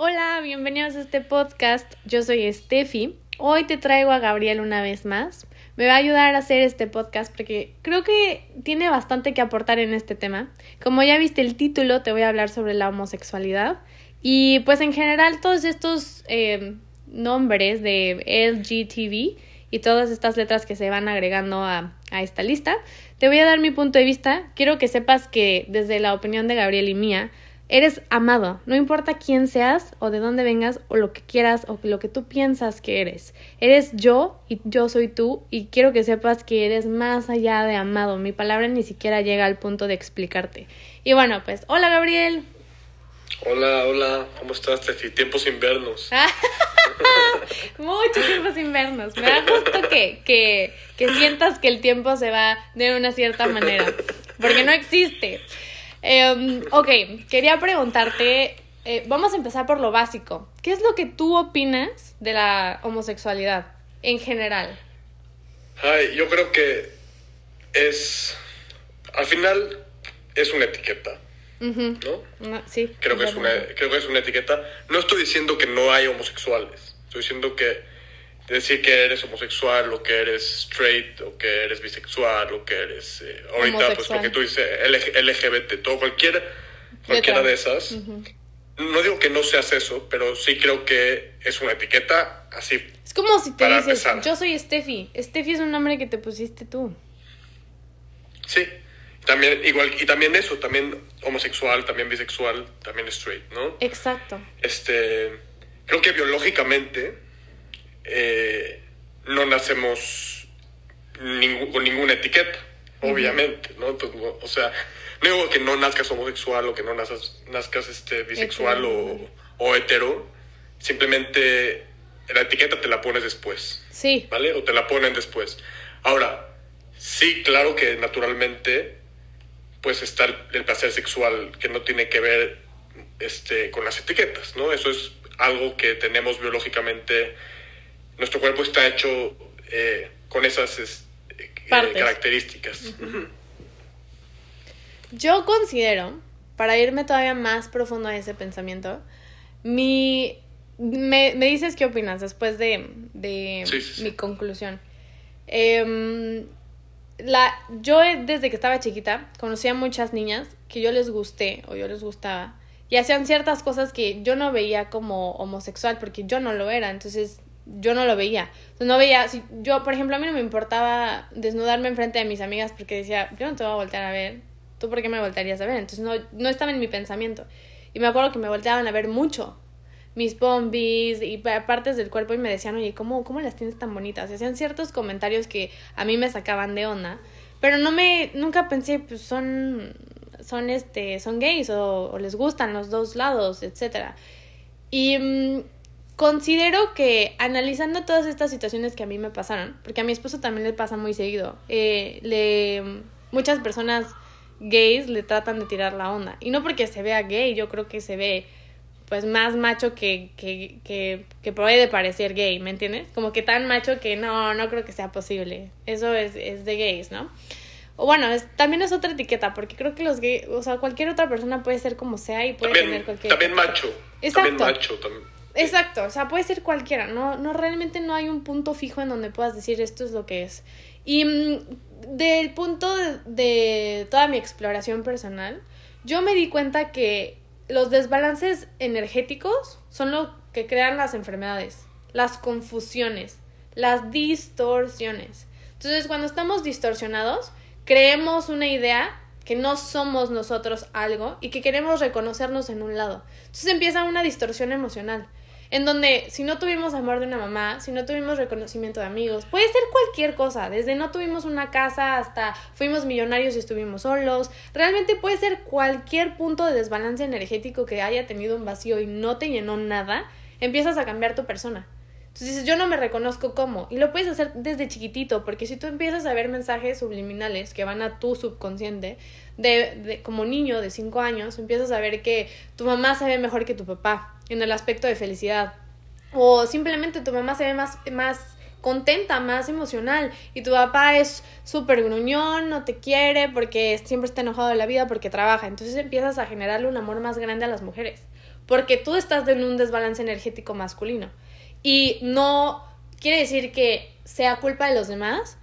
Hola, bienvenidos a este podcast. Yo soy Steffi. Hoy te traigo a Gabriel una vez más. Me va a ayudar a hacer este podcast porque creo que tiene bastante que aportar en este tema. Como ya viste el título, te voy a hablar sobre la homosexualidad. Y pues en general todos estos eh, nombres de LGTV y todas estas letras que se van agregando a esta lista, te voy a dar mi punto de vista. Quiero que sepas que desde la opinión de Gabriel y mía, Eres amado, no importa quién seas o de dónde vengas o lo que quieras o lo que tú piensas que eres. Eres yo y yo soy tú y quiero que sepas que eres más allá de amado. Mi palabra ni siquiera llega al punto de explicarte. Y bueno, pues, hola Gabriel. Hola, hola, ¿cómo estás, Tefi? Tiempos invernos. Mucho tiempo sin vernos. Me da gusto que, que, que sientas que el tiempo se va de una cierta manera, porque no existe. Eh, ok, quería preguntarte, eh, vamos a empezar por lo básico. ¿Qué es lo que tú opinas de la homosexualidad en general? Ay, yo creo que es, al final, es una etiqueta. ¿No? sí. Creo que, es una, creo que es una etiqueta. No estoy diciendo que no hay homosexuales. Estoy diciendo que decir que eres homosexual o que eres straight o que eres bisexual o que eres eh, ahorita pues lo que tú dices LGBT todo cualquier cualquiera de esas. No digo que no seas eso pero sí creo que es una etiqueta así es como si te dices yo soy Steffi. Steffi es un nombre que te pusiste tú sí también igual y también eso también homosexual también bisexual también straight no exacto. Este creo que biológicamente eh, no nacemos con ninguna etiqueta, obviamente, ¿no? o sea, no digo que no nazcas homosexual o que no nazcas, nazcas este, bisexual o, o, hetero, simplemente la etiqueta te la pones después. Sí. ¿Vale? O te la ponen después. Ahora, sí, claro que naturalmente, pues está el, placer sexual que no tiene que ver este, con las etiquetas, ¿no? Eso es algo que tenemos biológicamente nuestro cuerpo está hecho eh, con esas eh, características. Yo considero, para irme todavía más profundo a ese pensamiento, mi... Me, dices qué opinas después de, mi conclusión. Em, la, yo desde que estaba chiquita conocía a muchas niñas que yo les gusté o yo les gustaba y hacían ciertas cosas que yo no veía como homosexual porque yo no lo era. Entonces yo no lo veía. no veía, si yo, por ejemplo, a mí no me importaba desnudarme enfrente de mis amigas porque decía, yo no te voy a voltear a ver, ¿tú por qué me voltearías a ver? Entonces no, no estaba en mi pensamiento. Y me acuerdo que me volteaban a ver mucho mis pompis y partes del cuerpo y me decían, oye, ¿cómo, cómo las tienes tan bonitas? Y hacían ciertos comentarios que a mí me sacaban de onda, pero no me, nunca pensé, pues son, son este, son gays o, o les gustan los dos lados, etcétera. Y mm, Considero que analizando todas estas situaciones que a mí me pasaron, porque a mi esposo también le pasa muy seguido, eh, le, muchas personas gays le tratan de tirar la onda. Y no porque se vea gay, yo creo que se ve pues más macho que, que, que, que puede parecer gay, ¿me entiendes? Como que tan macho que no, no creo que sea posible. Eso es, es de gays, ¿no? O bueno, es, también es otra etiqueta, porque creo que los gays, o sea, cualquier otra persona puede ser como sea y puede tener cualquier... También macho. Exacto. También macho, también Exacto, o sea, puede ser cualquiera, no, no realmente no hay un punto fijo en donde puedas decir esto es lo que es. Y mm, del punto de, toda mi exploración personal, yo me di cuenta que los desbalances energéticos son lo que crean las enfermedades, las confusiones, las distorsiones. Entonces, cuando estamos distorsionados, creemos una idea que no somos nosotros algo y que queremos reconocernos en un lado. Entonces empieza una distorsión emocional en donde si no tuvimos amor de una mamá, si no tuvimos reconocimiento de amigos, puede ser cualquier cosa, desde no tuvimos una casa hasta fuimos millonarios y estuvimos solos, realmente puede ser cualquier punto de desbalance energético que haya tenido un vacío y no te llenó nada, empiezas a cambiar tu persona. Entonces dices, yo no me reconozco como. Y lo puedes hacer desde chiquitito, porque si tú empiezas a ver mensajes subliminales que van a tu subconsciente, de, de como niño de 5 años, empiezas a ver que tu mamá se ve mejor que tu papá en el aspecto de felicidad. O simplemente tu mamá se ve más, más contenta, más emocional y tu papá es súper gruñón, no te quiere porque siempre está enojado de la vida porque trabaja. Entonces empiezas a generarle un amor más grande a las mujeres porque tú estás en un desbalance energético masculino. Y no quiere decir que sea culpa de los demás,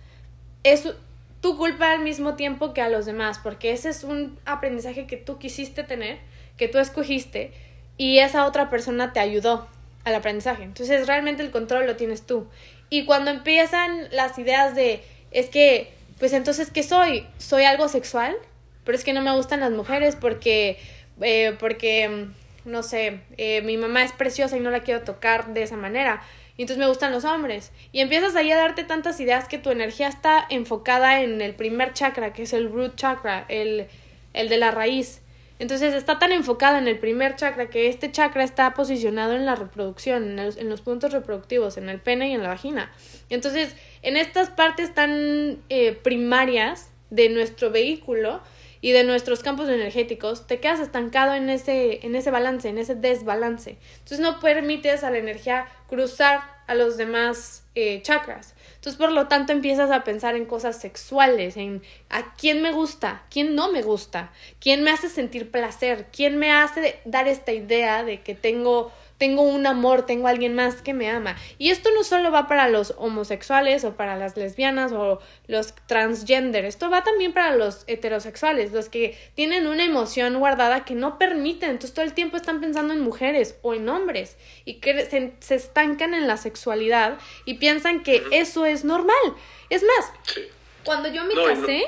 es tu culpa al mismo tiempo que a los demás, porque ese es un aprendizaje que tú quisiste tener, que tú escogiste, y esa otra persona te ayudó al aprendizaje. Entonces realmente el control lo tienes tú. Y cuando empiezan las ideas de, es que, pues entonces, ¿qué soy? ¿Soy algo sexual? Pero es que no me gustan las mujeres porque, eh, porque, no sé, eh, mi mamá es preciosa y no la quiero tocar de esa manera. Y entonces me gustan los hombres. Y empiezas ahí a darte tantas ideas que tu energía está enfocada en el primer chakra, que es el root chakra, el, el de la raíz. Entonces está tan enfocado en el primer chakra que este chakra está posicionado en la reproducción, en, los puntos reproductivos, en el pene y en la vagina. Entonces, en estas partes tan eh, primarias de nuestro vehículo y de nuestros campos energéticos, te quedas estancado en ese, en ese balance, en ese desbalance. Entonces no permites a la energía cruzar a los demás eh, chakras. Entonces, por lo tanto, empiezas a pensar en cosas sexuales, en a quién me gusta, quién no me gusta, quién me hace sentir placer, quién me hace dar esta idea de que tengo tengo un amor, tengo alguien más que me ama. Y esto no solo va para los homosexuales o para las lesbianas o los transgender, esto va también para los heterosexuales, los que tienen una emoción guardada que no permiten, entonces todo el tiempo están pensando en mujeres o en hombres y que se, estancan en la sexualidad y piensan que eso es normal. Es más, cuando yo me casé,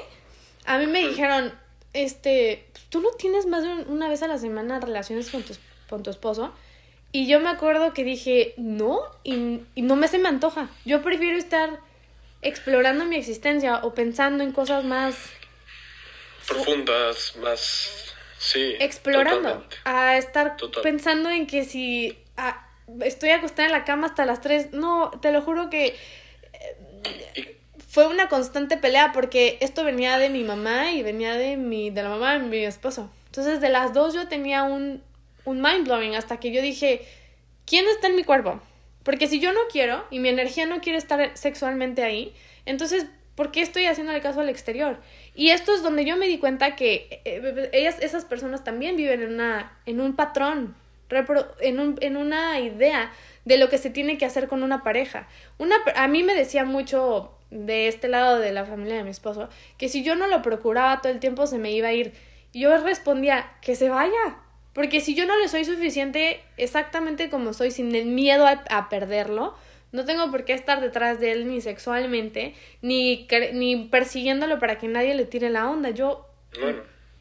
a mí me dijeron, este, tú no tienes más de una vez a la semana relaciones con tu, con tu esposo. Y yo me acuerdo que dije, no, y, no me se me antoja. Yo prefiero estar explorando mi existencia o pensando en cosas más profundas, más sí, explorando, a estar pensando en que si estoy acostada en la cama hasta las 3, no, te lo juro que eh, fue una constante pelea porque esto venía de mi mamá y venía de mi de la mamá de mi esposo. Entonces, de las dos yo tenía un un mind blowing hasta que yo dije, ¿quién está en mi cuerpo? Porque si yo no quiero y mi energía no quiere estar sexualmente ahí, entonces, ¿por qué estoy haciéndole caso al exterior? Y esto es donde yo me di cuenta que eh, ellas, esas personas también viven en, una, en un patrón, en, un, en una idea de lo que se tiene que hacer con una pareja. Una, a mí me decía mucho de este lado de la familia de mi esposo que si yo no lo procuraba todo el tiempo se me iba a ir. Yo respondía, que se vaya, porque si yo no le soy suficiente exactamente como soy, sin el miedo a, perderlo, no tengo por qué estar detrás de él ni sexualmente, ni, ni persiguiéndolo para que nadie le tire la onda. Yo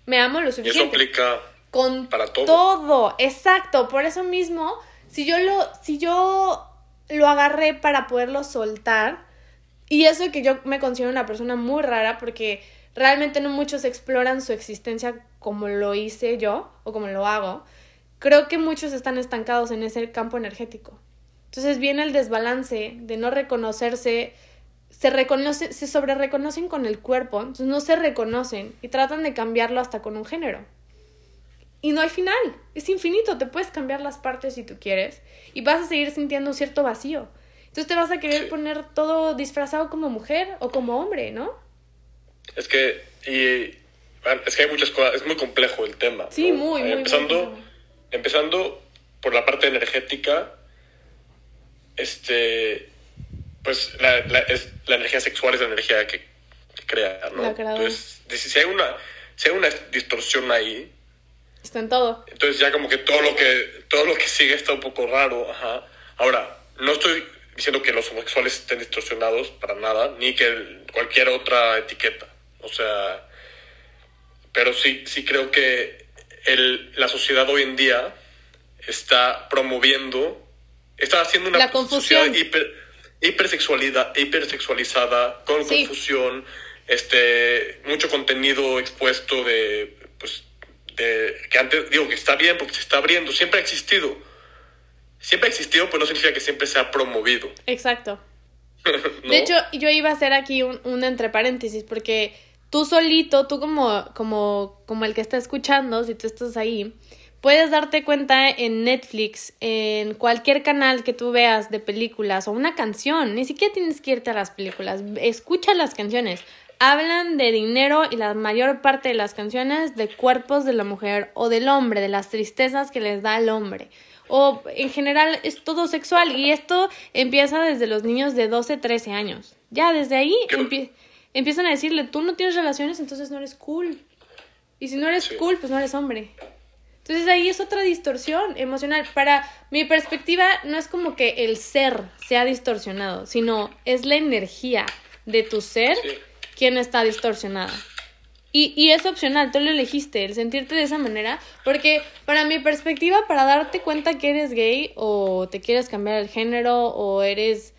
me amo lo suficiente. Y eso aplica con para todo. Todo, exacto. Por eso mismo, si yo lo, si yo lo agarré para poderlo soltar, y eso que yo me considero una persona muy rara porque realmente no muchos exploran su existencia como lo hice yo o como lo hago, creo que muchos están estancados en ese campo energético. Entonces viene el desbalance de no reconocerse, se reconoce, se sobre reconocen con el cuerpo, no se reconocen y tratan de cambiarlo hasta con un género. Y no hay final, es infinito, te puedes cambiar las partes si tú quieres y vas a seguir sintiendo un cierto vacío. Entonces te vas a querer poner todo disfrazado como mujer o como hombre, ¿no? Es que, es que hay muchas cosas, es muy complejo el tema. Sí, muy, muy. Empezando, empezando por la parte energética, este, pues la, la, es, la energía sexual es la energía que, crea, ¿no? Entonces, si hay una, si hay una distorsión ahí, está en todo. Entonces ya como que todo lo que todo lo que sigue está un poco raro, ajá. Ahora, no estoy diciendo que los homosexuales estén distorsionados para nada, ni que cualquier otra etiqueta. O sea, pero sí, sí creo que el, la sociedad hoy en día está promoviendo, está haciendo una la confusión. hiper, hipersexualizada, con confusión, este, mucho contenido expuesto de, pues, de, que antes, digo que está bien porque se está abriendo, siempre ha existido. Siempre ha existido, pero no significa que siempre se ha promovido. Exacto. De hecho, yo iba a hacer aquí un, un entre paréntesis, porque tú solito, tú como, como, como el que está escuchando, si tú estás ahí, puedes darte cuenta en Netflix, en cualquier canal que tú veas de películas o una canción, ni siquiera tienes que irte a las películas, escucha las canciones. hablan de dinero y la mayor parte de las canciones de cuerpos de la mujer o del hombre, de las tristezas que les da el hombre. O en general es todo sexual y esto empieza desde los niños de 12, 13 años. Ya desde ahí empiezan a decirle, tú no tienes relaciones, entonces no eres cool. Y si no eres cool, pues no eres hombre. Entonces ahí es otra distorsión emocional. Para mi perspectiva, no es como que el ser sea distorsionado, sino es la energía de tu ser quien está distorsionada. Y, y es opcional, tú lo elegiste, el sentirte de esa manera, porque para mi perspectiva, para darte cuenta que eres gay o te quieres cambiar el género o eres,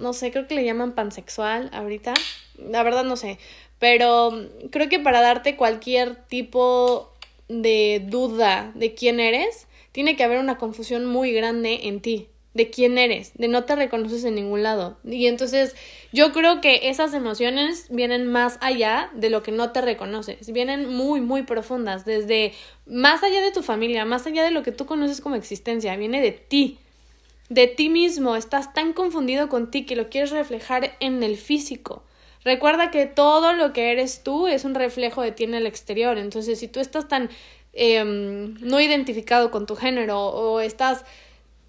no sé, creo que le llaman pansexual ahorita, la verdad no sé, pero creo que para darte cualquier tipo de duda de quién eres, tiene que haber una confusión muy grande en ti, de quién eres, de no te reconoces en ningún lado. Y entonces yo creo que esas emociones vienen más allá de lo que no te reconoces, vienen muy, muy profundas, desde más allá de tu familia, más allá de lo que tú conoces como existencia, viene de ti, de ti mismo, estás tan confundido con ti que lo quieres reflejar en el físico. Recuerda que todo lo que eres tú es un reflejo de ti en el exterior, entonces si tú estás tan em, no identificado con tu género o estás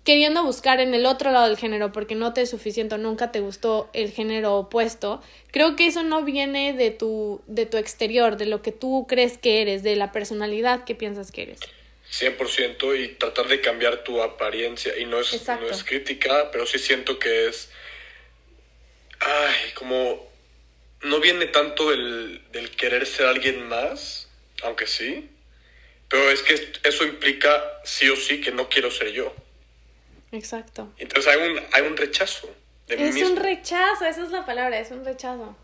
queriendo buscar en el otro lado del género porque no te es suficiente o nunca te gustó el género opuesto, creo que eso no viene de tu, de tu exterior, de lo que tú crees que eres, de la personalidad que piensas que eres. 100% y tratar de cambiar tu apariencia y no es, no es crítica, pero sí siento que es, ay, como no viene tanto del, del querer ser alguien más, aunque sí, pero es que eso implica sí o sí que no quiero ser yo. Exacto. Entonces hay un, hay un rechazo de mí mismo. Es un rechazo, esa es la palabra, es un rechazo.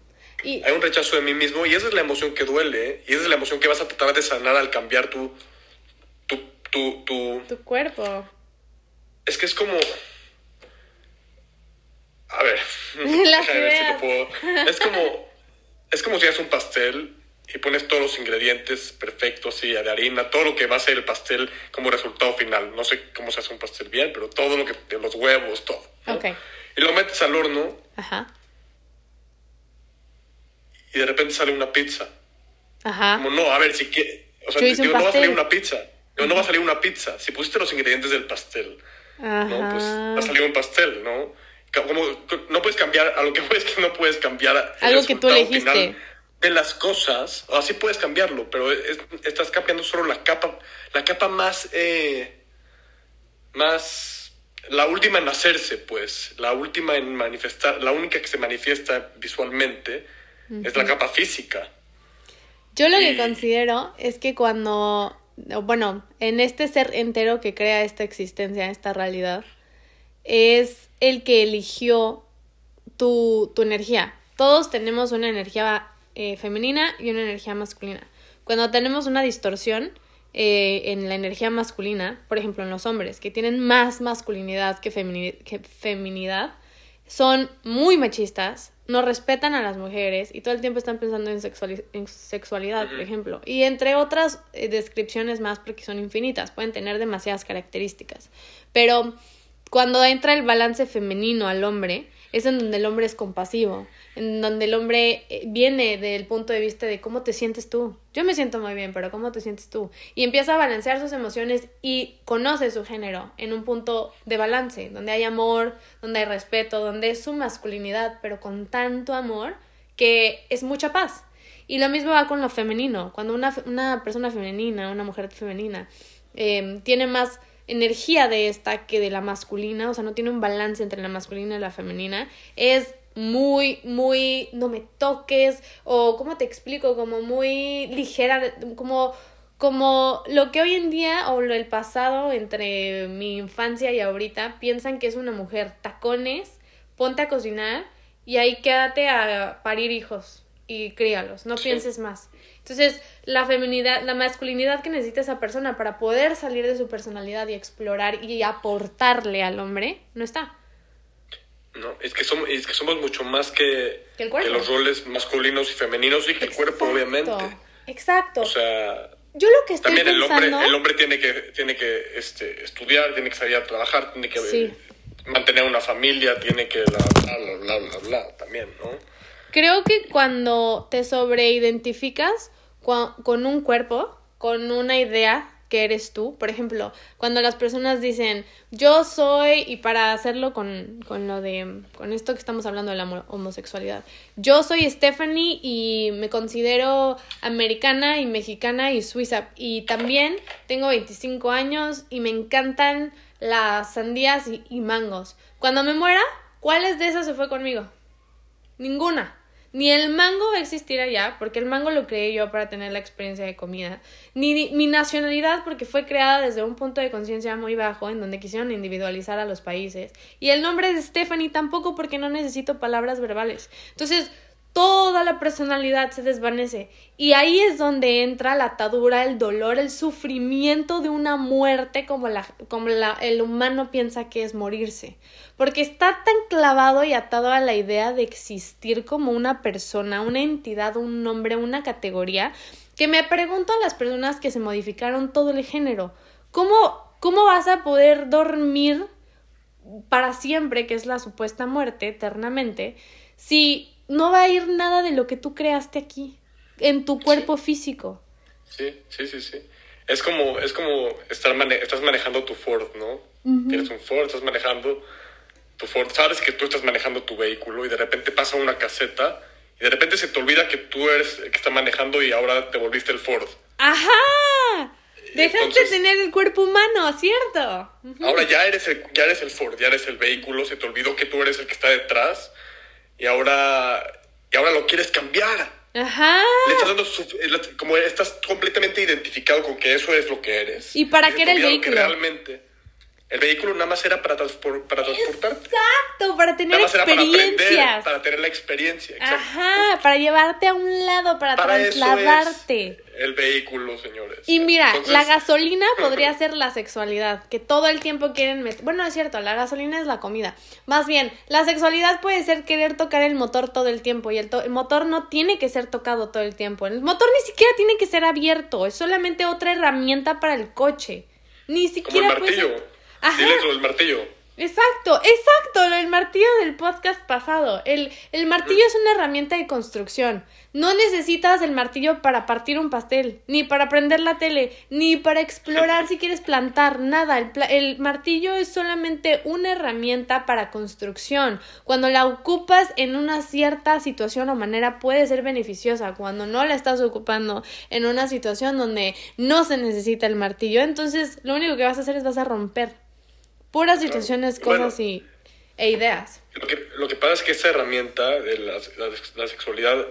Y... Hay un rechazo de mí mismo y esa es la emoción que duele y esa es la emoción que vas a tratar de sanar al cambiar tu... Tu, tu, tu... cuerpo. Es que es como... A ver, Las ideas. puedo... Es como... Es como si haces un pastel y pones todos los ingredientes perfectos, así, de harina, todo lo que va a ser el pastel como resultado final. No sé cómo se hace un pastel bien, pero todo lo que, los huevos, todo. Y lo metes al horno. Ajá. Y de repente sale una pizza. Ajá. Como, no, a ver, si. O sea, no va a salir una pizza. No, no va a salir una pizza. Si pusiste los ingredientes del pastel, Ajá. ¿no? Pues va a salir un pastel, ¿no? Como, no puedes cambiar, a lo que puedes que no puedes cambiar. Algo que tú elegiste de las cosas, o así puedes cambiarlo, pero estás cambiando solo la capa, la capa más, eh, más, la última en hacerse, pues, la última en manifestar, la única que se manifiesta visualmente es la capa física. Yo lo que considero es que cuando, bueno, en este ser entero que crea esta existencia, esta realidad, es el que eligió tu, tu energía. Todos tenemos una energía eh, femenina y una energía masculina. Cuando tenemos una distorsión eh, en la energía masculina, por ejemplo en los hombres, que tienen más masculinidad que, que feminidad, son muy machistas, no respetan a las mujeres y todo el tiempo están pensando en, en sexualidad, por ejemplo. Y entre otras eh, descripciones más, porque son infinitas, pueden tener demasiadas características. Pero cuando entra el balance femenino al hombre, es en donde el hombre es compasivo, en donde el hombre eh, viene del punto de vista de cómo te sientes tú. Yo me siento muy bien, pero ¿cómo te sientes tú? Y empieza a balancear sus emociones y conoce su género en un punto de balance, donde hay amor, donde hay respeto, donde es su masculinidad, pero con tanto amor que es mucha paz. Y lo mismo va con lo femenino. Cuando una, una persona femenina, una mujer femenina, eh, tiene más energía de esta que de la masculina, o sea, no tiene un balance entre la masculina y la femenina, es muy, muy, no me toques, o cómo te explico, como muy ligera, como, como lo que hoy en día o el pasado entre mi infancia y ahorita piensan que es una mujer, tacones, ponte a cocinar y ahí quédate a parir hijos y críalos, no pienses más. Entonces, la feminidad, la masculinidad que necesita esa persona para poder salir de su personalidad y explorar y aportarle al hombre, no está. No, es que somos, es que somos mucho más que, los roles masculinos y femeninos y que el cuerpo, obviamente. Exacto. O sea, yo lo que estoy también el hombre, el hombre tiene que, tiene que este, estudiar, tiene que salir a trabajar, tiene que mantener una familia, tiene que bla, bla, bla, bla, bla, también, ¿no? Creo que cuando te sobreidentificas con un cuerpo, con una idea que eres tú. Por ejemplo, cuando las personas dicen yo soy, y para hacerlo con, con lo de, con esto que estamos hablando de la homosexualidad, yo soy Stephanie y me considero americana y mexicana y suiza. Y también tengo 25 años y me encantan las sandías y, y mangos. Cuando me muera, ¿cuáles de esas se fue conmigo? Ninguna. Ni el mango va a existir allá, porque el mango lo creé yo para tener la experiencia de comida. Ni mi nacionalidad, porque fue creada desde un punto de conciencia muy bajo, en donde quisieron individualizar a los países. Y el nombre de Stephanie tampoco, porque no necesito palabras verbales. Entonces, toda la personalidad se desvanece. Y ahí es donde entra la atadura, el dolor, el sufrimiento de una muerte como, la, como la, el humano piensa que es morirse. Porque está tan clavado y atado a la idea de existir como una persona, una entidad, un nombre, una categoría, que me pregunto a las personas que se modificaron todo el género, ¿cómo, cómo vas a poder dormir para siempre, que es la supuesta muerte, eternamente, si no va a ir nada de lo que tú creaste aquí, en tu cuerpo físico. Sí, sí, sí, sí. Es como, es como estar estás manejando tu Ford, ¿no? Tienes un Ford, estás manejando tu Ford, sabes que tú estás manejando tu vehículo y de repente pasa una caseta y de repente se te olvida que tú eres el que está manejando y ahora te volviste el Ford. ¡Ajá! Dejaste de tener el cuerpo humano, ¿cierto? Ahora ya eres, el, ya eres el Ford, ya eres el vehículo, se te olvidó que tú eres el que está detrás y ahora, y ahora lo quieres cambiar. Ajá. Le estás dando como estás completamente identificado con que eso es lo que eres. ¿Y para qué era el vehículo? realmente el vehículo nada más era para, para transportarte. Exacto, para tener experiencias. para, tener la experiencia. Ajá, para llevarte a un lado, para, trasladarte. el vehículo, señores. Y mira, la gasolina podría ser la sexualidad, que todo el tiempo quieren meter. Bueno, es cierto, la gasolina es la comida. Más bien, la sexualidad puede ser querer tocar el motor todo el tiempo y el, el motor no tiene que ser tocado todo el tiempo. El motor ni siquiera tiene que ser abierto, es solamente otra herramienta para el coche. Ni siquiera Como el martillo. Diles lo del martillo. Exacto, exacto, del martillo del podcast pasado. El, el martillo es una herramienta de construcción. No necesitas el martillo para partir un pastel, ni para prender la tele, ni para explorar si quieres plantar, nada. El, el, martillo es solamente una herramienta para construcción. Cuando la ocupas en una cierta situación o manera puede ser beneficiosa. Cuando no la estás ocupando en una situación donde no se necesita el martillo, entonces lo único que vas a hacer es vas a romper puras situaciones, cosas y, e ideas. Lo que, lo que pasa es que esta herramienta de la, la, sexualidad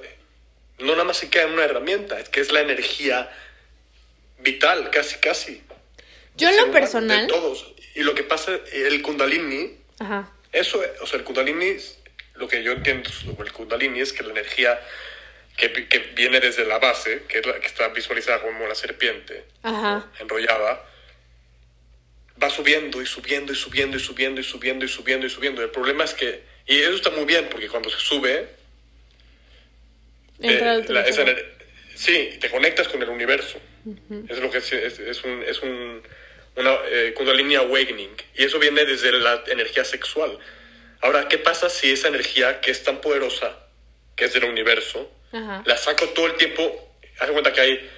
no nada más se queda en una herramienta, es que es la energía vital, casi, casi. Yo en lo personal... De todos. Y lo que pasa, el kundalini, Ajá. eso, o sea, el kundalini, lo que yo entiendo sobre el kundalini es que la energía que, que viene desde la base, que, es la, que está visualizada como la serpiente, Ajá. enrollada, va subiendo y subiendo y subiendo y subiendo y subiendo y subiendo y subiendo. El problema es que, y eso está muy bien, porque cuando se sube, eh, sí, te conectas con el universo. Es lo que es, es, un, es un, una eh, Kundalini Awakening. Y eso viene desde la energía sexual. Ahora, ¿qué pasa si esa energía que es tan poderosa, que es del universo, la saco todo el tiempo? Haz cuenta que hay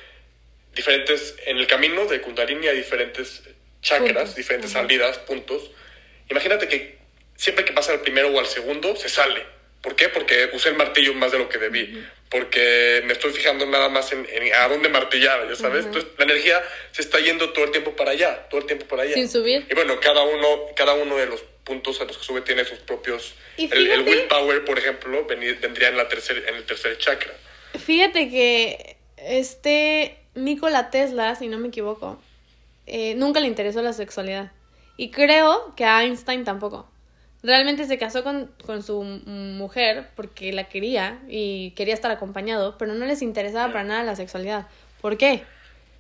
diferentes, en el camino de Kundalini hay diferentes chakras, diferentes salidas, puntos. Imagínate que siempre que pasa al primero o al segundo, se sale. ¿Por qué? Porque usé el martillo más de lo que debí. Porque me estoy fijando nada más en, a dónde martillar, ¿ya sabes? Entonces, la energía se está yendo todo el tiempo para allá, todo el tiempo para allá. Sin subir. Y bueno, cada uno, cada uno de los puntos a los que sube tiene sus propios... el, el, willpower, por ejemplo, vendría en, la tercer, en el tercer chakra. Fíjate que este Nikola Tesla, si no me equivoco, eh, nunca le interesó la sexualidad. Y creo que a Einstein tampoco. Realmente se casó con, con, su mujer porque la quería y quería estar acompañado, pero no les interesaba para nada la sexualidad. ¿Por qué?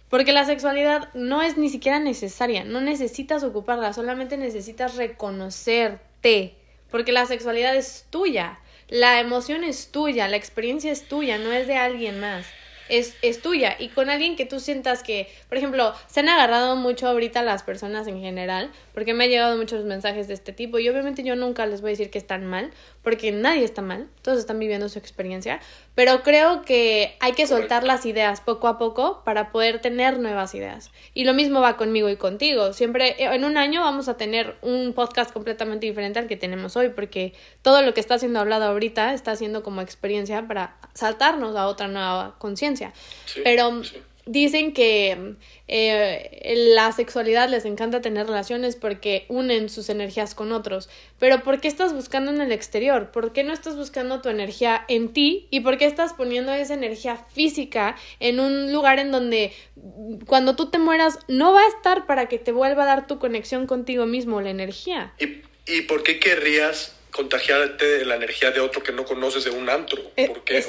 Porque la sexualidad no es ni siquiera necesaria, no necesitas ocuparla, solamente necesitas reconocerte, porque la sexualidad es tuya, la emoción es tuya, la experiencia es tuya, no es de alguien más. Es, es tuya. Y con alguien que tú sientas que, por ejemplo, se han agarrado mucho ahorita las personas en general, porque me han llegado muchos mensajes de este tipo, y obviamente yo nunca les voy a decir que están mal, porque nadie está mal, todos están viviendo su experiencia, pero creo que hay que soltar las ideas poco a poco para poder tener nuevas ideas. Y lo mismo va conmigo y contigo. Siempre en un año vamos a tener un podcast completamente diferente al que tenemos hoy, porque todo lo que está siendo hablado ahorita está siendo como experiencia para saltarnos a otra nueva conciencia. Pero dicen que eh, la sexualidad les encanta tener relaciones porque unen sus energías con otros. Pero ¿por qué estás buscando en el exterior? ¿Por qué no estás buscando tu energía en ti? ¿Y por qué estás poniendo esa energía física en un lugar en donde cuando tú te mueras no va a estar para que te vuelva a dar tu conexión contigo mismo, la energía? ¿Y, y por qué querrías contagiarte de la energía de otro que no conoces de un antro? Eh, ¿Por qué?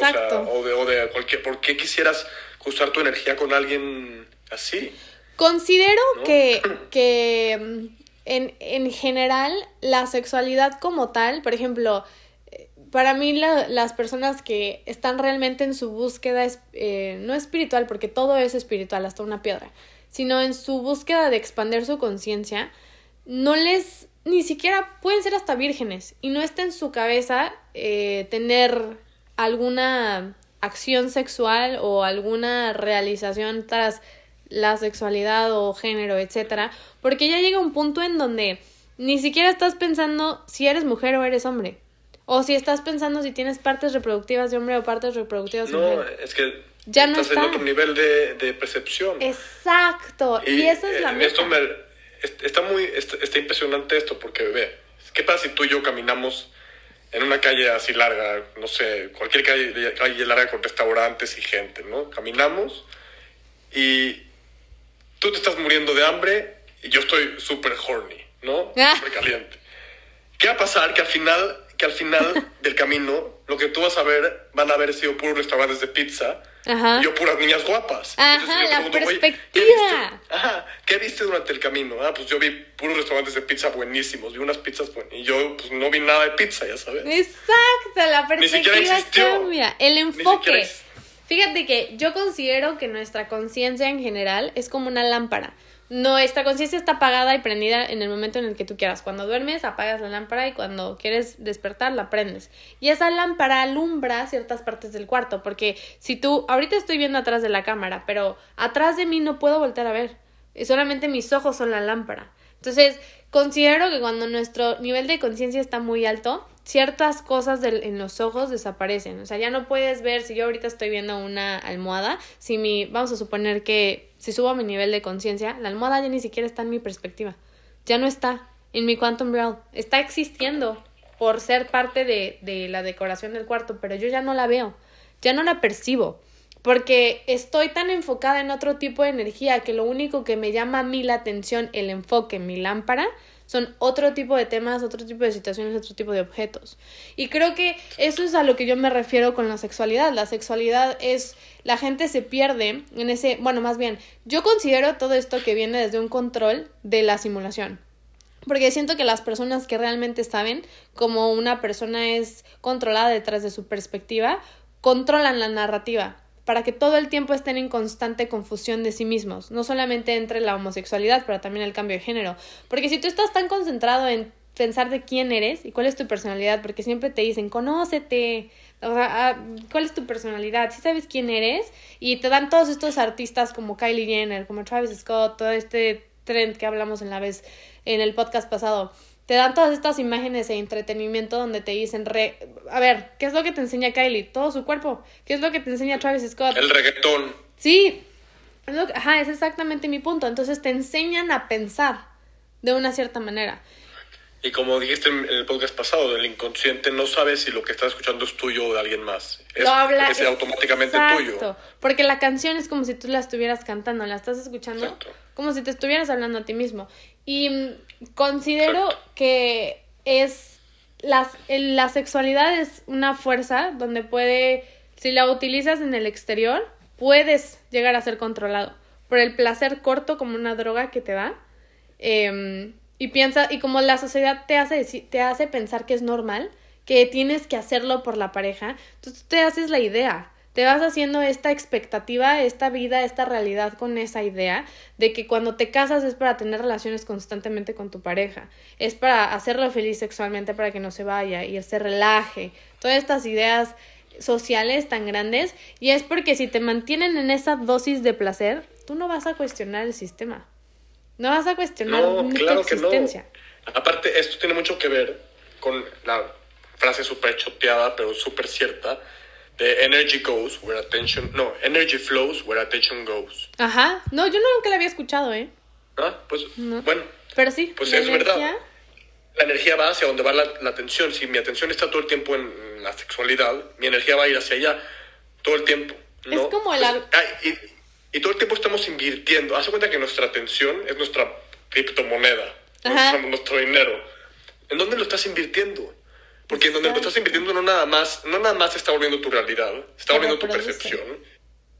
O, de, o de cualquier... ¿Por qué quisieras usar tu energía con alguien así. Considero que, que mm, en, en, general la sexualidad como tal, por ejemplo, eh, para mí las personas que están realmente en su búsqueda, eh, no espiritual, porque todo es espiritual, hasta una piedra, sino en su búsqueda de expandir su conciencia, no les, ni siquiera pueden ser hasta vírgenes y no está en su cabeza eh, tener alguna acción sexual o alguna realización tras la sexualidad o género, etcétera, porque ya llega un punto en donde ni siquiera estás pensando si eres mujer o eres hombre. O si estás pensando si tienes partes reproductivas de hombre o partes reproductivas de mujer. No, es que ya no estás en otro nivel de, percepción. Exacto. Y, esa es la meta. Esto está muy está, impresionante esto porque ve, ¿qué pasa si tú y yo caminamos en una calle así larga, no sé, cualquier calle, calle larga con restaurantes y gente, ¿no? Caminamos y tú te estás muriendo de hambre y yo estoy súper horny, ¿no? Ah. Súper caliente. ¿Qué va a pasar? Que al final, que al final del camino, lo que tú vas a ver van a haber sido puros restaurantes de pizza y yo puras niñas guapas. Ajá, la perspectiva. Ajá, ¿qué viste durante el camino? Ah, pues yo vi puros restaurantes de pizza buenísimos, vi unas pizzas buenas y yo pues no vi nada de pizza, ya sabes. Exacto, la perspectiva cambia, el enfoque. Fíjate que yo considero que nuestra conciencia en general es como una lámpara. Nuestra conciencia está apagada y prendida en el momento en el que tú quieras. Cuando duermes, apagas la lámpara y cuando quieres despertar, la prendes. Y esa lámpara alumbra ciertas partes del cuarto, porque si tú, ahorita estoy viendo atrás de la cámara, pero atrás de mí no puedo volver a ver. Solamente mis ojos son la lámpara. Entonces, considero que cuando nuestro nivel de conciencia está muy alto, ciertas cosas en los ojos desaparecen. O sea, ya no puedes ver, si yo ahorita estoy viendo una almohada, si mi, vamos a suponer que si subo mi nivel de conciencia, la almohada ya ni siquiera está en mi perspectiva. Ya no está en mi quantum realm. Está existiendo por ser parte de, de la decoración del cuarto, pero yo ya no la veo, ya no la percibo porque estoy tan enfocada en otro tipo de energía que lo único que me llama a mí la atención, el enfoque, mi lámpara, son otro tipo de temas, otro tipo de situaciones, otro tipo de objetos. Y creo que eso es a lo que yo me refiero con la sexualidad. La sexualidad es, la gente se pierde en ese, bueno, más bien, yo considero todo esto que viene desde un control de la simulación. Porque siento que las personas que realmente saben cómo una persona es controlada detrás de su perspectiva, controlan la narrativa para que todo el tiempo estén en constante confusión de sí mismos, no solamente entre la homosexualidad, pero también el cambio de género. Porque si tú estás tan concentrado en pensar de quién eres y cuál es tu personalidad, porque siempre te dicen, conócete, o sea, ah, ¿cuál es tu personalidad? Si sabes quién eres y te dan todos estos artistas como Kylie Jenner, como Travis Scott, todo este trend que hablamos en la vez en el podcast pasado te dan todas estas imágenes de entretenimiento donde te dicen, re... a ver, ¿qué es lo que te enseña Kylie? Todo su cuerpo. ¿Qué es lo que te enseña Travis Scott? El reggaetón. Sí. Ajá, es exactamente mi punto. Entonces te enseñan a pensar de una cierta manera. Y como dijiste en el podcast pasado, el inconsciente no sabe si lo que está escuchando es tuyo o de alguien más. Es, lo habla, es automáticamente tuyo. Porque la canción es como si tú la estuvieras cantando, la estás escuchando como si te estuvieras hablando a ti mismo. Y mm, considero que es la, la sexualidad es una fuerza donde puede, si la utilizas en el exterior, puedes llegar a ser controlado por el placer corto como una droga que te da. Eh, y piensa, y como la sociedad te hace, te hace pensar que es normal, que tienes que hacerlo por la pareja, entonces te haces la idea te vas haciendo esta expectativa, esta vida, esta realidad con esa idea de que cuando te casas es para tener relaciones constantemente con tu pareja, es para hacerlo feliz sexualmente para que no se vaya y él se relaje, todas estas ideas sociales tan grandes y es porque si te mantienen en esa dosis de placer, tú no vas a cuestionar el sistema, no vas a cuestionar tu existencia. Aparte, esto tiene mucho que ver con la frase súper choteada, pero súper cierta, de energy goes where attention, no, energy flows where attention goes. Ajá, no, yo nunca la había escuchado, ¿eh? Ah, pues, bueno. Pero sí, pues es verdad. La energía va hacia donde va la, atención. Si mi atención está todo el tiempo en la sexualidad, mi energía va a ir hacia allá todo el tiempo. ¿no? Es como el... Pues, y, todo el tiempo estamos invirtiendo. Haz cuenta que nuestra atención es nuestra criptomoneda, nuestro dinero. ¿En dónde lo estás invirtiendo? Porque en donde lo estás invirtiendo no nada más, no nada más está volviendo tu realidad, está volviendo tu percepción,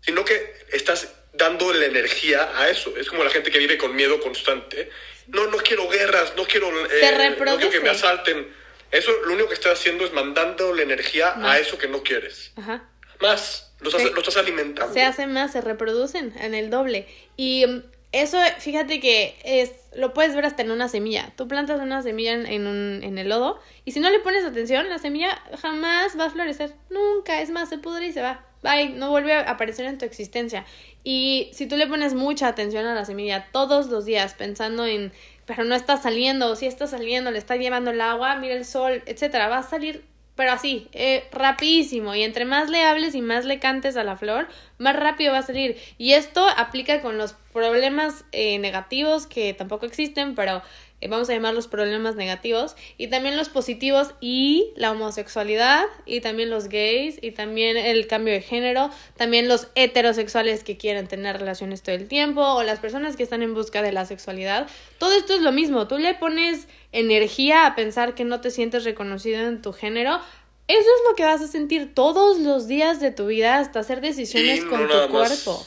sino que estás dando la energía a eso. Es como la gente que vive con miedo constante. No, no quiero guerras, no quiero, eh, no quiero que me asalten. Eso lo único que estás haciendo es mandando la energía a eso que no quieres. Ajá. Más. Lo estás, lo estás alimentando. Se hace más, se reproducen en el doble. Y mm, eso, fíjate que es, lo puedes ver hasta en una semilla. Tú plantas una semilla en, un, en el lodo y si no le pones atención, la semilla jamás va a florecer. Nunca, es más, se pudre y se va. Bye, no vuelve a aparecer en tu existencia. Y si tú le pones mucha atención a la semilla todos los días pensando en, pero no está saliendo, o si está saliendo, le está llevando el agua, mira el sol, etcétera, va a salir pero así, eh, rapidísimo. Y entre más le hables y más le cantes a la flor, más rápido va a salir. Y esto aplica con los problemas eh, negativos que tampoco existen, pero vamos a llamar los problemas negativos, y también los positivos y la homosexualidad, y también los gays, y también el cambio de género, también los heterosexuales que quieren tener relaciones todo el tiempo, o las personas que están en busca de la sexualidad. Todo esto es lo mismo, tú le pones energía a pensar que no te sientes reconocido en tu género, eso es lo que vas a sentir todos los días de tu vida hasta hacer decisiones con tu cuerpo.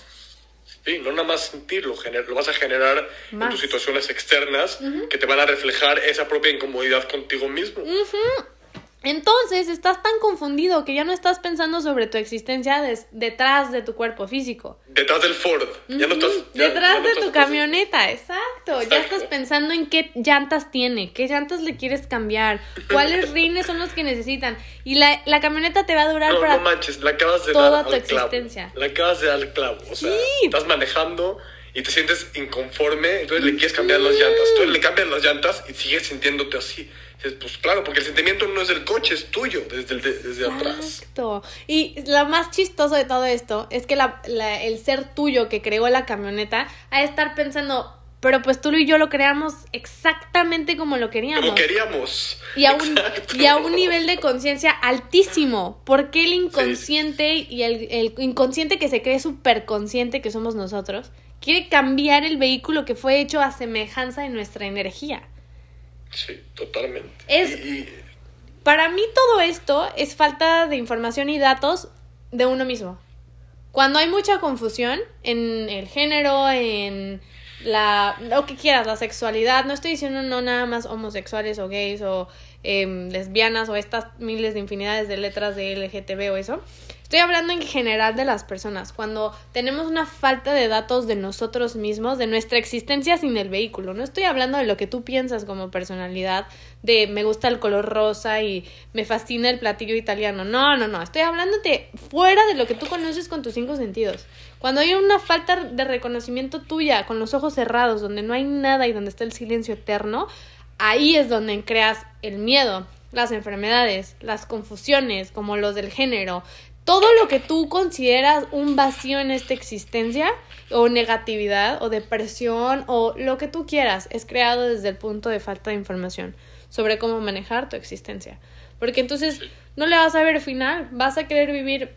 Sí, no nada más sentirlo, lo vas a generar en tus situaciones externas que te van a reflejar esa propia incomodidad contigo mismo. Entonces estás tan confundido que ya no estás pensando sobre tu existencia detrás de tu cuerpo físico. Detrás del Ford. Ya no estás, detrás de tu camioneta, exacto. Ya estás pensando en qué llantas tiene, qué llantas le quieres cambiar, cuáles rines son los que necesitan. Y la, la camioneta te va a durar para no manches, la acabas de toda tu existencia. La acabas de dar al clavo. O sea, estás manejando y te sientes inconforme, entonces le quieres cambiar las llantas. Entonces le cambias las llantas y sigues sintiéndote así. Pues claro, porque el sentimiento no es del coche, es tuyo, desde, el desde atrás. Exacto. Y lo más chistoso de todo esto es que la, el ser tuyo que creó la camioneta ha de estar pensando, pero pues tú y yo lo creamos exactamente como lo queríamos. Como queríamos. Y a un, y a un nivel de conciencia altísimo. Porque el inconsciente y el, el, inconsciente que se cree superconsciente que somos nosotros quiere cambiar el vehículo que fue hecho a semejanza de nuestra energía? Sí, totalmente. Es, Para mí todo esto es falta de información y datos de uno mismo. Cuando hay mucha confusión en el género, en la lo que quieras, la sexualidad, no estoy diciendo no nada más homosexuales o gays o em, lesbianas o estas miles de infinidades de letras de LGTB o eso, Estoy hablando en general de las personas, cuando tenemos una falta de datos de nosotros mismos, de nuestra existencia sin el vehículo. No estoy hablando de lo que tú piensas como personalidad, de me gusta el color rosa y me fascina el platillo italiano. No, no, no. Estoy hablándote fuera de lo que tú conoces con tus cinco sentidos. Cuando hay una falta de reconocimiento tuya, con los ojos cerrados, donde no hay nada y donde está el silencio eterno, ahí es donde creas el miedo, las enfermedades, las confusiones, como los del género, todo lo que tú consideras un vacío en esta existencia, o negatividad, o depresión, o lo que tú quieras, es creado desde el punto de falta de información sobre cómo manejar tu existencia. Porque entonces no le vas a ver final, vas a querer vivir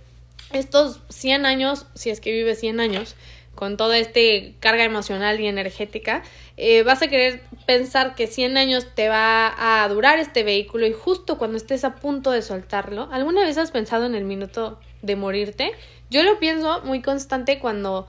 estos 100 años, si es que vives 100 años, con toda esta carga emocional y energética, eh, vas a querer pensar que 100 años te va a durar este vehículo y justo cuando estés a punto de soltarlo, ¿alguna vez has pensado en el minuto de morirte? Yo lo pienso muy constante cuando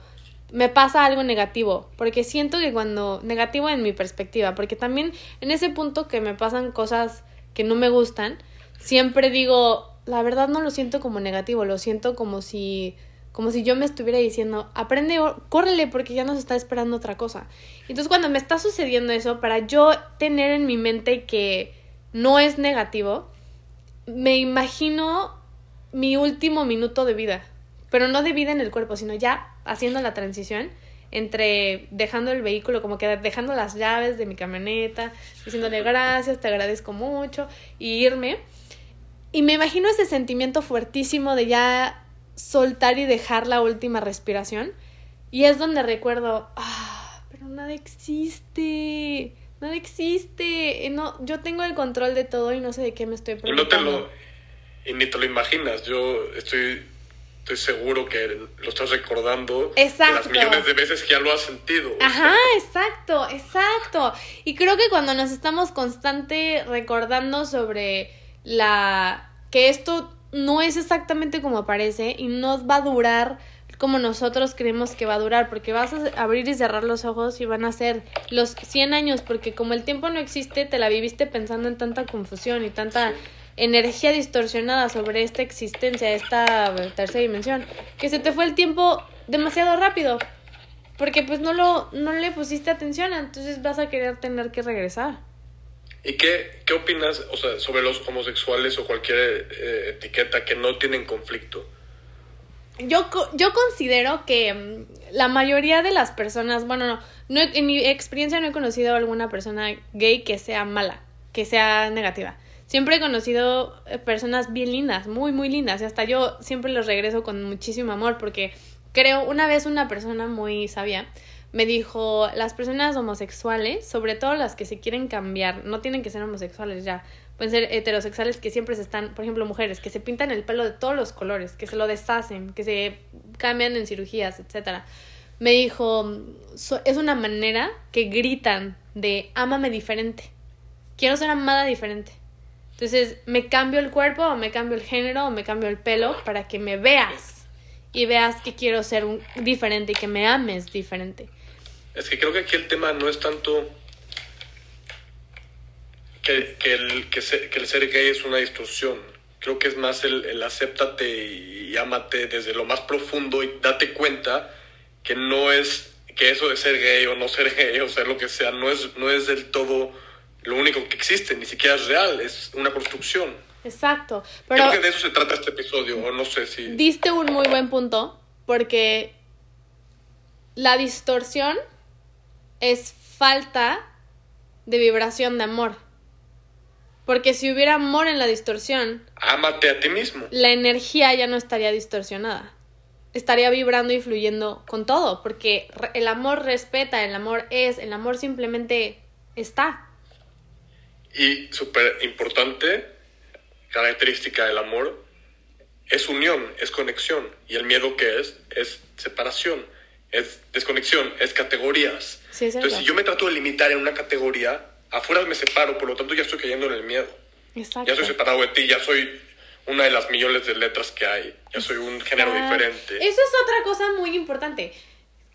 me pasa algo negativo, porque siento que cuando negativo en mi perspectiva, porque también en ese punto que me pasan cosas que no me gustan, siempre digo, la verdad no lo siento como negativo, lo siento como si como si yo me estuviera diciendo, aprende, córrele porque ya nos está esperando otra cosa. Entonces cuando me está sucediendo eso, para yo tener en mi mente que no es negativo, me imagino mi último minuto de vida, pero no de vida en el cuerpo, sino ya haciendo la transición entre dejando el vehículo, como que dejando las llaves de mi camioneta, diciéndole gracias, te agradezco mucho, y irme. Y me imagino ese sentimiento fuertísimo de ya soltar y dejar la última respiración. Y es donde recuerdo, ah, pero nada existe, nada existe. No, yo tengo el control de todo y no sé de qué me estoy preocupando. No te lo, y ni te lo imaginas, yo estoy, estoy seguro que lo estás recordando exacto. las millones de veces que ya lo has sentido. Ajá, exacto, exacto. Y creo que cuando nos estamos constante recordando sobre la que esto no es exactamente como aparece y no va a durar como nosotros creemos que va a durar, porque vas a abrir y cerrar los ojos y van a ser los 100 años, porque como el tiempo no existe, te la viviste pensando en tanta confusión y tanta energía distorsionada sobre esta existencia, esta tercera dimensión, que se te fue el tiempo demasiado rápido, porque pues no lo no le pusiste atención, entonces vas a querer tener que regresar. ¿Y qué, qué opinas o sea, sobre los homosexuales o cualquier eh, etiqueta que no tienen conflicto? Yo, yo considero que mm, la mayoría de las personas, bueno, no, en mi experiencia no he conocido a alguna persona gay que sea mala, que sea negativa. Siempre he conocido eh, personas bien lindas, muy, muy lindas. Y hasta yo siempre los regreso con muchísimo amor porque creo, una vez una persona muy sabia me dijo, las personas homosexuales, sobre todo las que se quieren cambiar, no tienen que ser homosexuales ya, pueden ser heterosexuales que siempre se están, por ejemplo, mujeres que se pintan el pelo de todos los colores, que se lo deshacen, que se cambian en cirugías, etcétera. Me dijo, es una manera que gritan de ámame diferente. Quiero ser amada diferente. Entonces, me cambio el cuerpo, o me cambio el género, o me cambio el pelo para que me veas y veas que quiero ser un, diferente y que me ames diferente. Es que creo que aquí el tema no es tanto que, que, el, que, que el ser gay es una distorsión. Creo que es más el, el acéptate y, y ámate desde lo más profundo y date cuenta que no es que eso de ser gay o no ser gay o ser lo que sea no es, no es del todo lo único que existe, ni siquiera es real, es una construcción. Exacto. Pero Creo que de eso se trata este episodio, o no sé si... Diste un muy buen punto, porque la distorsión es falta de vibración de amor. Porque si hubiera amor en la distorsión... Ámate a ti mismo. La energía ya no estaría distorsionada. Estaría vibrando y fluyendo con todo. Porque el amor respeta, el amor es, el amor simplemente está. Y súper importante, característica del amor, es unión, es conexión. Y el miedo que es, es separación es desconexión, es categorías. Entonces, si yo me trato de limitar en una categoría, afuera me separo, por lo tanto ya estoy cayendo en el miedo. Exacto. Ya soy separado de ti, ya soy una de las millones de letras que hay, ya soy un género diferente. Eso es otra cosa muy importante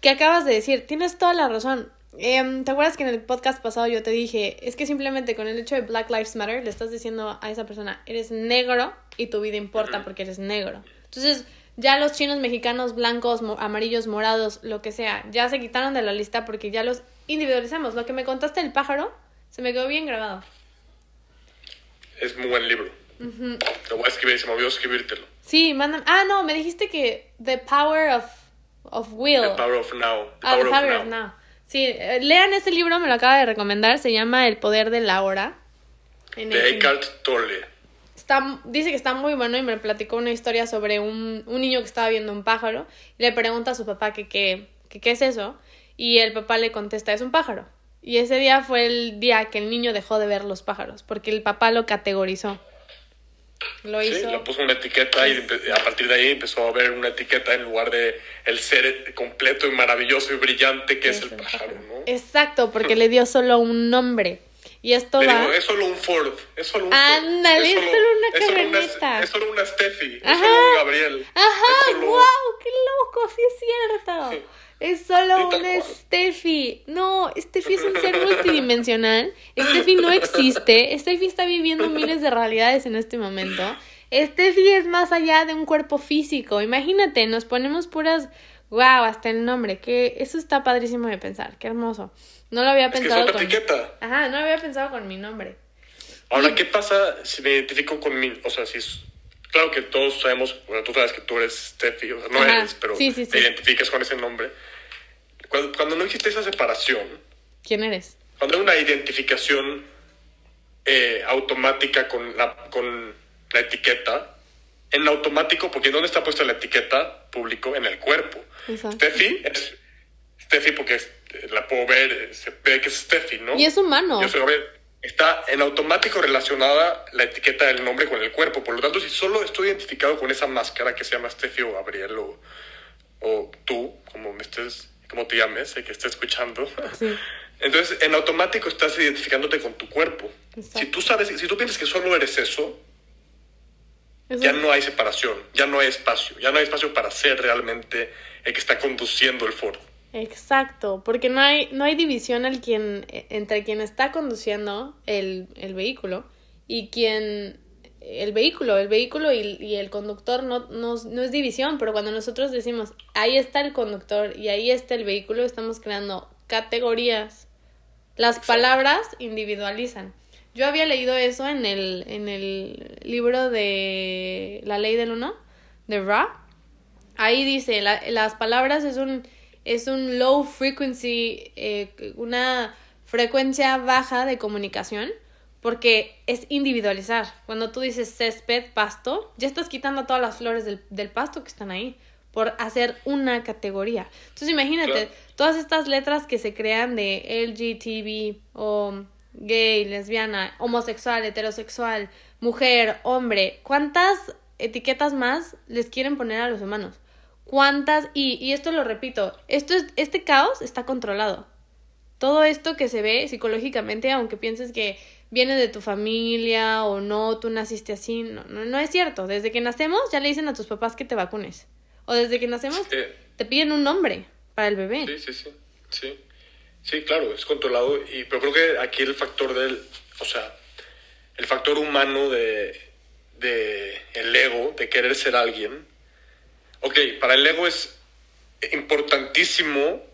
que acabas de decir, tienes toda la razón. Em, ¿Te acuerdas que en el podcast pasado yo te dije, es que simplemente con el hecho de Black Lives Matter le estás diciendo a esa persona, eres negro y tu vida importa porque eres negro? Entonces, ya los chinos mexicanos blancos, amarillos, morados, lo que sea, ya se quitaron de la lista porque ya los individualizamos. Lo que me contaste del pájaro se me quedó bien grabado. Es muy buen libro. Te voy a escribir, se me olvidó escribírtelo. Sí, mandan. Ah, no, me dijiste que The Power of, of Will. The Power of Now. ah, The Power of, now. Sí, eh, lean ese libro, me lo acaba de recomendar. Se llama El Poder de la Hora. De Eckhart Tolle dice que está muy bueno y me platicó una historia sobre un, un niño que estaba viendo un pájaro y le pregunta a su papá que qué es eso y el papá le contesta es un pájaro. Y ese día fue el día que el niño dejó de ver los pájaros porque el papá lo categorizó. Lo hizo. Sí, le puso una etiqueta y a partir de ahí empezó a ver una etiqueta en lugar de el ser completo y maravilloso y brillante que es, el pájaro, ¿no? Exacto, porque le dio solo un nombre. Y esto va. es solo un Ford. Es solo un Ándale, es, solo, una camioneta. Es solo una Steffi. Es solo un Gabriel. Ajá, wow, qué loco, sí es cierto. Es solo una Steffi. No, Steffi es un ser multidimensional. Steffi no existe. Steffi está viviendo miles de realidades en este momento. Steffi es más allá de un cuerpo físico. Imagínate, nos ponemos puras. Wow, hasta el nombre, que eso está padrísimo de pensar, qué hermoso. No lo había pensado. con... etiqueta. Ajá, no lo había pensado con mi nombre. Ahora, ¿qué pasa si me identifico con mi. O sea, si es. Claro que todos sabemos, bueno, tú sabes que tú eres Steffi, o sea, no eres, pero te identificas con ese nombre. Cuando, cuando no existe esa separación. ¿Quién eres? Cuando hay una identificación eh, automática con la, con la etiqueta, en automático, porque ¿dónde está puesta la etiqueta público? En el cuerpo. Steffi es Steffi porque la puedo ver, se ve que es Steffi, ¿no? Y es humano. Yo está en automático relacionada la etiqueta del nombre con el cuerpo. Por lo tanto, si solo estoy identificado con esa máscara que se llama Steffi o Gabriel o, o tú, como me estés, como te llames, el que esté escuchando. Entonces, en automático estás identificándote con tu cuerpo. Si tú sabes, si tú piensas que solo eres eso, ya no hay separación, ya no hay espacio, ya no hay espacio para ser realmente el que está conduciendo el foro. Exacto, porque no hay, no hay división al quien, entre quien está conduciendo el, el vehículo y quien el vehículo, el vehículo y, y el conductor no, no, no, es división, pero cuando nosotros decimos ahí está el conductor y ahí está el vehículo, estamos creando categorías. Las palabras individualizan. Yo había leído eso en el, en el libro de La ley del uno, de Ra. Ahí dice, las palabras es un, es un low frequency, eh, una frecuencia baja de comunicación, porque es individualizar. Cuando tú dices césped, pasto, ya estás quitando todas las flores del, del pasto que están ahí por hacer una categoría. Entonces imagínate, todas estas letras que se crean de LGTB o gay, lesbiana, homosexual, heterosexual, mujer, hombre, ¿cuántas etiquetas más les quieren poner a los humanos? ¿Cuántas? Y, y esto lo repito, esto es, este caos está controlado. Todo esto que se ve psicológicamente, aunque pienses que viene de tu familia o no, tú naciste así, no, no, no es cierto. Desde que nacemos ya le dicen a tus papás que te vacunes. O desde que nacemos te piden un nombre para el bebé. Sí, sí, sí. Sí. Sí, claro, es controlado, y, pero creo que aquí el factor del, o sea, el factor humano de, de el ego, de querer ser alguien. Ok, para el ego es importantísimo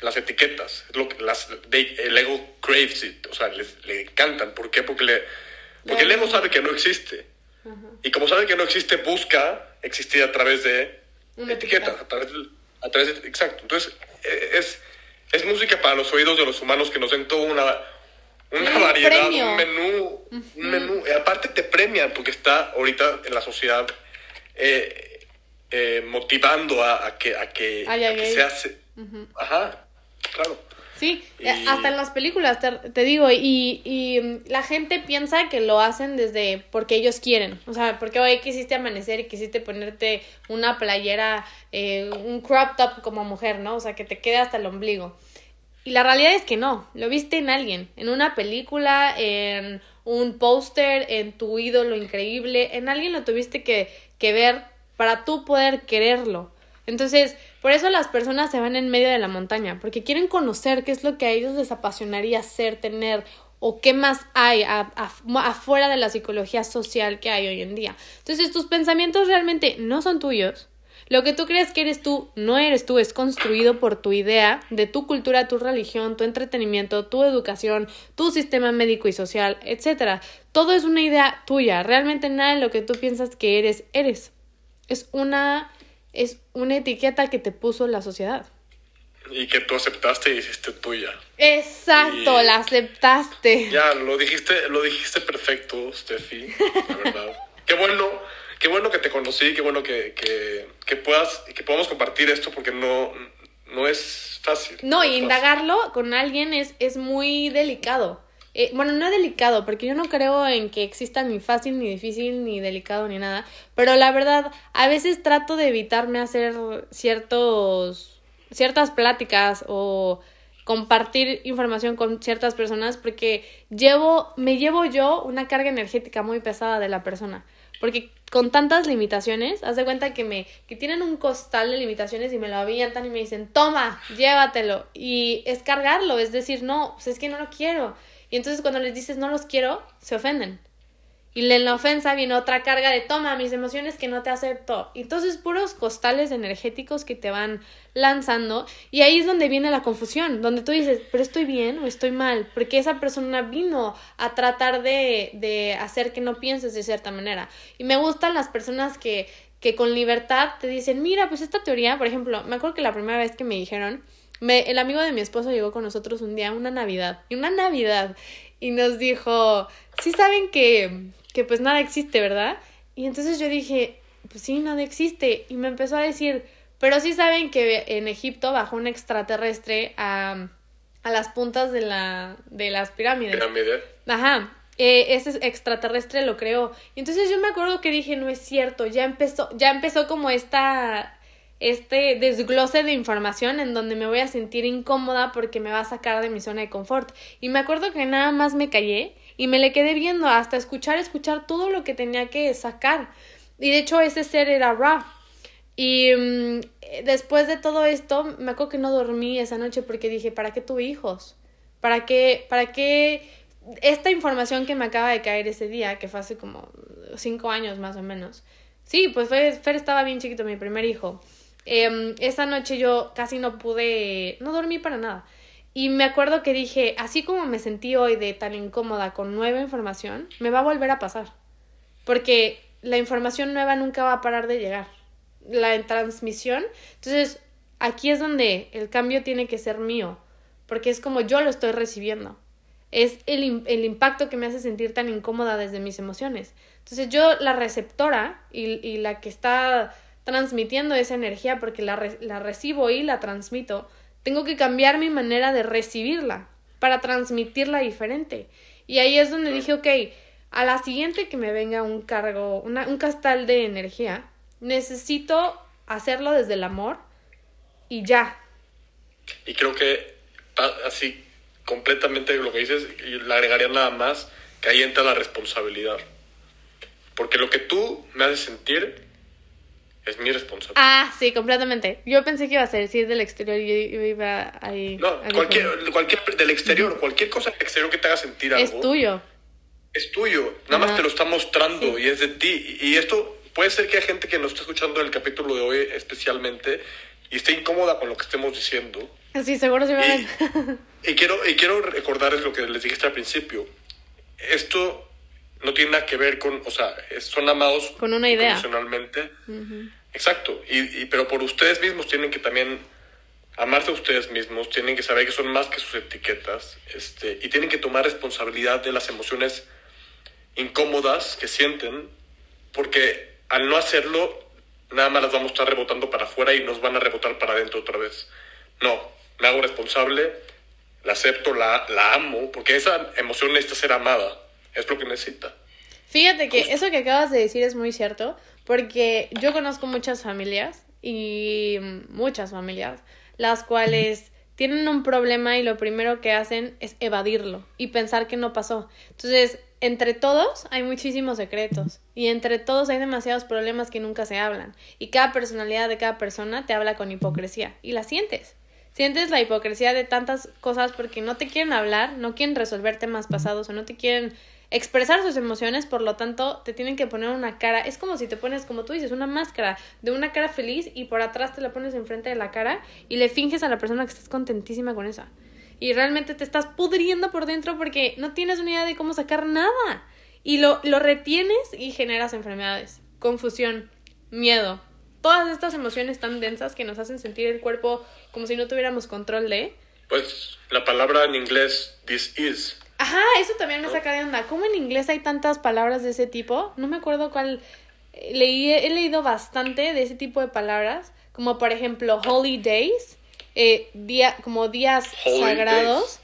las etiquetas, es lo que las, el ego craves it, o sea, le, encantan. ¿Por qué? Porque, le, porque el ego sabe que no existe. Y como sabe que no existe, busca existir a través de etiquetas, a través, a través de, exacto. Entonces, e, es es música para los oídos de los humanos que nos den toda una, una variedad, un menú, un menú. Y aparte te premian porque está ahorita en la sociedad eh, eh, motivando a, que, a que, se hace. Ajá, claro. Sí, eh, hasta en las películas, te, digo, y, y, mm, la gente piensa que lo hacen desde porque ellos quieren. O sea, porque hoy quisiste amanecer y quisiste ponerte una playera, eh, un crop top como mujer, ¿no? O sea, que te quede hasta el ombligo. Y la realidad es que no, lo viste en alguien, en una película, en un póster, en tu ídolo increíble, en alguien lo tuviste que, que ver para tú poder quererlo. Entonces, por eso las personas se van en medio de la montaña, porque quieren conocer qué es lo que a ellos les apasionaría ser, tener o qué más hay afuera de la psicología social que hay hoy en día. Entonces, tus pensamientos realmente no son tuyos. Lo que tú crees que eres tú, no eres tú, es construido por tu idea de tu cultura, tu religión, tu entretenimiento, tu educación, tu sistema médico y social, etc. Todo es una idea tuya. Realmente nada de lo que tú piensas que eres, eres. Es una es una etiqueta que te puso la sociedad. Y que tú aceptaste y hiciste tuya. Exacto, la aceptaste. Ya, lo dijiste, lo dijiste perfecto, Steffi, la verdad. qué bueno, qué bueno que te conocí, qué bueno que, que, que puedas, que podamos compartir esto porque no, no es fácil. No, y indagarlo con alguien es, es muy delicado. Eh, bueno, no delicado, porque yo no creo en que exista ni fácil, ni difícil, ni delicado, ni nada. Pero la verdad, a veces trato de evitarme hacer ciertos, ciertas pláticas o compartir información con ciertas personas porque llevo, me llevo yo una carga energética muy pesada de la persona. Porque con tantas limitaciones, haz de cuenta que me, que tienen un costal de limitaciones y me lo avientan y me dicen, toma, llévatelo. Y es cargarlo, es decir, no, pues es que no lo quiero. Y entonces cuando les dices no los quiero, se ofenden. Y en la ofensa viene otra carga de toma mis emociones que no te acepto. Entonces, puros costales energéticos que te van lanzando. Y ahí es donde viene la confusión, donde tú dices, pero estoy bien o estoy mal. Porque esa persona vino a tratar de, de hacer que no pienses de cierta manera. Y me gustan las personas que, que con libertad te dicen, mira, pues esta teoría, por ejemplo, me acuerdo que la primera vez que me dijeron, me, el amigo de mi esposo llegó con nosotros un día, una Navidad, y una Navidad, y nos dijo, sí saben que que pues nada existe, ¿verdad? Y entonces yo dije, pues sí, nada existe. Y me empezó a decir, pero sí saben que en Egipto bajó un extraterrestre a, a las puntas de, la, de las pirámides. ¿Pirámide? Ajá. Eh, ese extraterrestre lo creó. Y entonces yo me acuerdo que dije, no es cierto, ya empezó, ya empezó como esta este desglose de información en donde me voy a sentir incómoda porque me va a sacar de mi zona de confort. Y me acuerdo que nada más me callé y me le quedé viendo hasta escuchar, escuchar todo lo que tenía que sacar. Y de hecho ese ser era Ra. Y mm, después de todo esto, me acuerdo que no dormí esa noche porque dije, ¿para qué tuve hijos? ¿Para qué, para qué esta información que me acaba de caer ese día, que fue hace como cinco años más o menos? Sí, pues Fer estaba bien chiquito, mi primer hijo. Eh, esa noche yo casi no pude, no dormí para nada. Y me acuerdo que dije, así como me sentí hoy de tan incómoda con nueva información, me va a volver a pasar. Porque la información nueva nunca va a parar de llegar. La transmisión. Entonces, aquí es donde el cambio tiene que ser mío. Porque es como yo lo estoy recibiendo. Es el, el impacto que me hace sentir tan incómoda desde mis emociones. Entonces, yo, la receptora y, y la que está transmitiendo esa energía, porque la, la recibo y la transmito, tengo que cambiar mi manera de recibirla para transmitirla diferente. Y ahí es donde dije, ok, a la siguiente que me venga un cargo, un castal de energía, necesito hacerlo desde el amor y ya. Y creo que así completamente lo que dices, y le agregaría nada más, que ahí entra la responsabilidad. Porque lo que tú me haces sentir es mi responsabilidad. Ah, sí, completamente. Yo pensé que iba a ser decir del exterior yo iba ahí. No, cualquier, cualquier del exterior, cualquier cosa del exterior que te haga sentir algo. Es tuyo. Es tuyo. Nada más te lo está mostrando y es de ti. Y esto puede ser que hay gente que nos está escuchando en el capítulo de hoy especialmente y esté incómoda con lo que estemos diciendo. Sí, seguro se y, y quiero Y quiero recordarles lo que les dije al principio. Esto no tiene nada que ver con, o sea, son amados con una idea. Emocionalmente. Exacto, y, pero por ustedes mismos tienen que también amarse a ustedes mismos, tienen que saber que son más que sus etiquetas, este, y tienen que tomar responsabilidad de las emociones incómodas que sienten, porque al no hacerlo, nada más las vamos a estar rebotando para afuera y nos van a rebotar para adentro otra vez. No, me hago responsable, la acepto, la, la amo, porque esa emoción necesita ser amada, es lo que necesita. Fíjate que eso que acabas de decir es muy cierto, porque yo conozco muchas familias y muchas familias, las cuales tienen un problema y lo primero que hacen es evadirlo y pensar que no pasó. Entonces, entre todos hay muchísimos secretos y entre todos hay demasiados problemas que nunca se hablan y cada personalidad de cada persona te habla con hipocresía y la sientes. Sientes la hipocresía de tantas cosas porque no te quieren hablar, no quieren resolver temas pasados o no te quieren expresar sus emociones, por lo tanto, te tienen que poner una cara. Es como si te pones, como tú dices, una máscara de una cara feliz y por atrás te la pones enfrente de la cara y le finges a la persona que estás contentísima con esa. Y realmente te estás pudriendo por dentro porque no tienes una idea de cómo sacar nada. Y lo, lo retienes y generas enfermedades, confusión, miedo. Todas estas emociones tan densas que nos hacen sentir el cuerpo como si no tuviéramos control de. Pues la palabra en inglés, this is, Ajá, eso también me saca de onda. ¿Cómo en inglés hay tantas palabras de ese tipo? No me acuerdo cuál. Leí, he leído bastante de ese tipo de palabras, como por ejemplo Holy Days, eh, día, como días sagrados.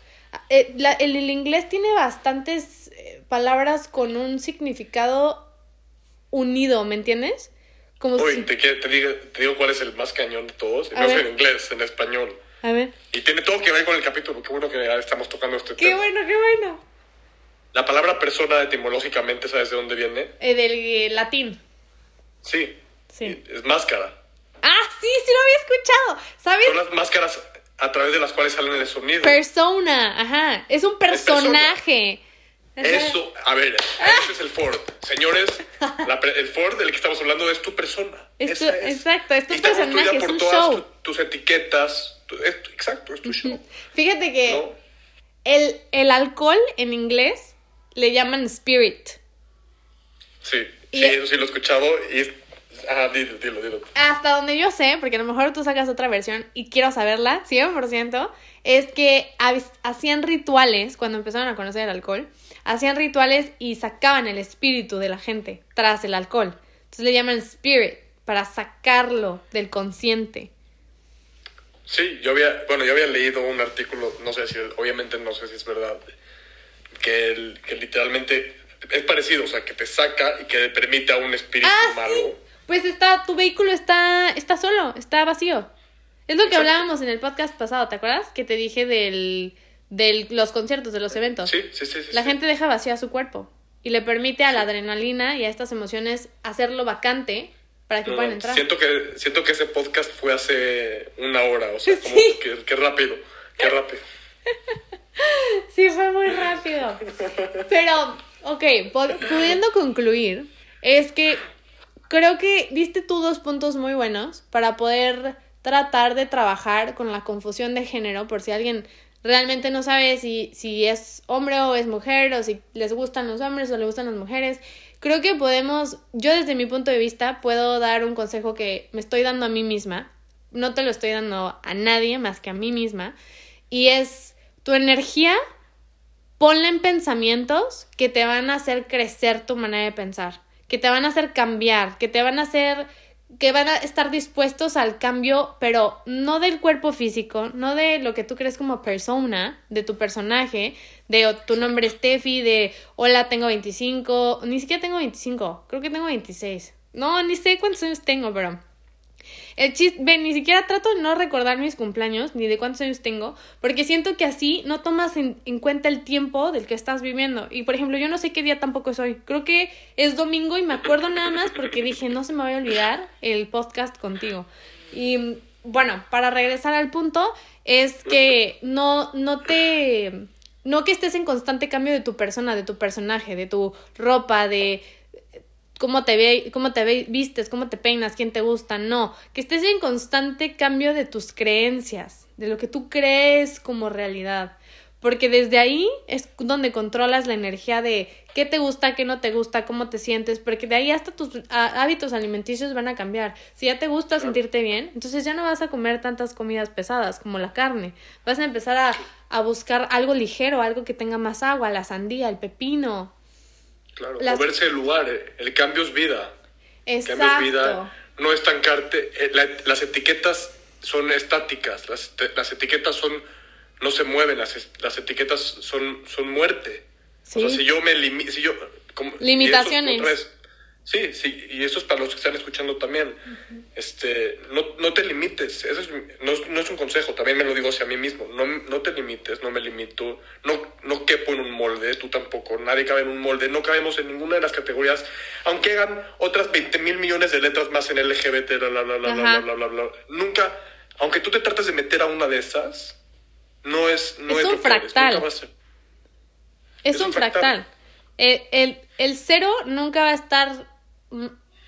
Eh, el, inglés tiene bastantes eh, palabras con un significado unido, ¿me entiendes? Como Uy, te, te, digo, te, digo, cuál es el más cañón de todos. no es en inglés, en español. A ver. Y tiene todo que ver con el capítulo. Qué bueno que estamos tocando este tema. Qué bueno, qué bueno. La palabra persona etimológicamente, ¿sabes de dónde viene? Eh, del eh, latín. Sí. Sí. Es máscara. Ah, sí, sí lo había escuchado. ¿Sabes? Son las máscaras a través de las cuales salen el sonido. Persona, ajá. Es un personaje. Eso, a ver, ese es el Ford. Señores, el Ford del que estamos hablando es tu persona. Exacto, es tu personaje, por todas tus etiquetas. Exacto, es tu show. Fíjate que el, el alcohol en inglés le llaman spirit. Sí, sí, eso sí lo he escuchado y Ah, dilo, dilo, dilo. Hasta donde yo sé, porque a lo mejor tú sacas otra versión y quiero saberla, 100%, es que hacían rituales cuando empezaron a conocer el alcohol, hacían rituales y sacaban el espíritu de la gente tras el alcohol. Entonces le llaman spirit, para sacarlo del consciente. Sí, yo había, bueno, yo había leído un artículo, no sé si, obviamente no sé si es verdad, que, que literalmente es parecido, o sea, que te saca y que permite a un espíritu ah, malo. Pues está, tu vehículo está, está solo, está vacío. Es lo que hablábamos en el podcast pasado, ¿te acuerdas? Que te dije del, del los conciertos, de los eventos. Sí, sí, sí. la gente deja vacío a su cuerpo y le permite a la adrenalina y a estas emociones hacerlo vacante para que puedan entrar. Siento que, siento que ese podcast fue hace una hora, o sea, como que, rápido, qué rápido. sí, fue muy rápido. Pero, ok, pudiendo concluir, es que creo que diste tú dos puntos muy buenos para poder tratar de trabajar con la confusión de género, por si alguien realmente no sabe si, si es hombre o es mujer, o si les gustan los hombres o les gustan las mujeres. Creo que podemos, yo desde mi punto de vista, puedo dar un consejo que me estoy dando a mí misma. No te lo estoy dando a nadie más que a mí misma. Y es tu energía, ponla en pensamientos que te van a hacer crecer tu manera de pensar que te van a hacer cambiar, que te van a hacer que van a estar dispuestos al cambio, pero no del cuerpo físico, no de lo que tú crees como persona, de tu personaje, de tu nombre es Steffi, de hola, tengo 25, ni siquiera tengo 25, creo que tengo 26. No, ni sé cuántos años tengo, pero el chiste, ven, ni siquiera trato de no recordar mis cumpleaños ni de cuántos años tengo, porque siento que así no tomas en, cuenta el tiempo del que estás viviendo. Y por ejemplo, yo no sé qué día tampoco es hoy. Creo que es domingo y me acuerdo nada más porque dije, no se me va a olvidar el podcast contigo. Y bueno, para regresar al punto, es que no, no te. No que estés en constante cambio de tu persona, de tu personaje, de tu ropa, de cómo te, ve, cómo te ve, vistes, cómo te peinas, quién te gusta, no, que estés en constante cambio de tus creencias, de lo que tú crees como realidad, porque desde ahí es donde controlas la energía de qué te gusta, qué no te gusta, cómo te sientes, porque de ahí hasta tus hábitos alimenticios van a cambiar. Si ya te gusta sentirte bien, entonces ya no vas a comer tantas comidas pesadas como la carne, vas a empezar a, a buscar algo ligero, algo que tenga más agua, la sandía, el pepino, Claro, moverse el lugar, eh, el cambio es vida. Exacto. El cambio es vida, no estancarte. Eh, las etiquetas son estáticas, las, las, etiquetas son no se mueven, las, las etiquetas son, son muerte. O sea, si yo me limito, si yo... Limitaciones. Sí, sí, y eso es para los que están escuchando también. este, no, no te limites, eso es, no, no, es un consejo, también me lo digo hacia mí mismo. No, no te limites, no me limito, no, no quepo en un molde, tú tampoco, nadie cabe en un molde, no cabemos en ninguna de las categorías, aunque hagan otras 20 mil millones de letras más en LGBT, bla, bla, bla, bla, bla, bla, Nunca, aunque tú te trates de meter a una de esas, no es... No es, un fractal. Es, un fractal. El, el, el cero nunca va a estar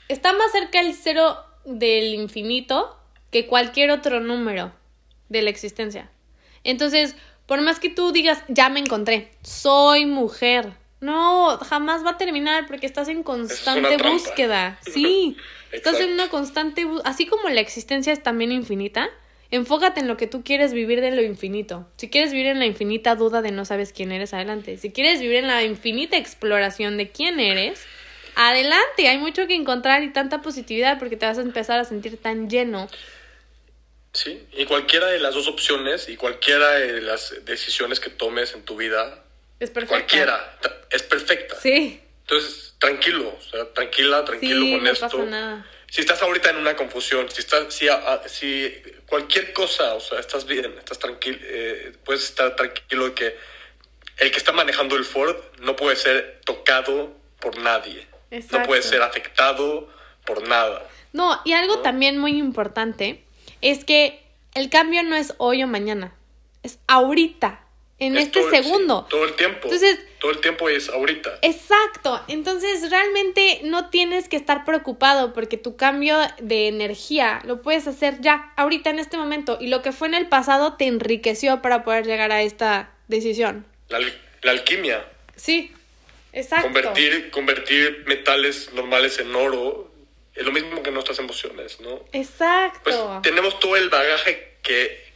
está más cerca el cero del infinito que cualquier otro número de la existencia. Entonces, por más que tú digas, ya me encontré, soy mujer, no, jamás va a terminar porque estás en constante búsqueda. Sí, estás en una constante, así como la existencia es también infinita, enfócate en lo que tú quieres vivir de lo infinito. Si quieres vivir en la infinita duda de no sabes quién eres, adelante. Si quieres vivir en la infinita exploración de quién eres, adelante, hay mucho que encontrar y tanta positividad porque te vas a empezar a sentir tan lleno. Sí, y cualquiera de las dos opciones y cualquiera de las decisiones que tomes en tu vida, es perfecta. Cualquiera, es perfecta. Sí. Entonces, tranquilo, o sea, tranquila, tranquilo con no esto. Pasa nada. Si estás ahorita en una confusión, si estás, si, si cualquier cosa, o sea, estás bien, estás tranquilo, eh, puedes estar tranquilo de que el que está manejando el Ford no puede ser tocado por nadie. No puede ser afectado por nada. No, y algo también muy importante es que el cambio no es hoy o mañana, es ahorita, en este segundo. todo el tiempo. Entonces, todo el tiempo es ahorita. Exacto, entonces realmente no tienes que estar preocupado porque tu cambio de energía lo puedes hacer ya, ahorita en este momento, y lo que fue en el pasado te enriqueció para poder llegar a esta decisión. La, la alquimia. Sí, exacto. Convertir, convertir metales normales en oro es lo mismo que nuestras emociones, ¿no? Exacto. Pues tenemos todo el bagaje que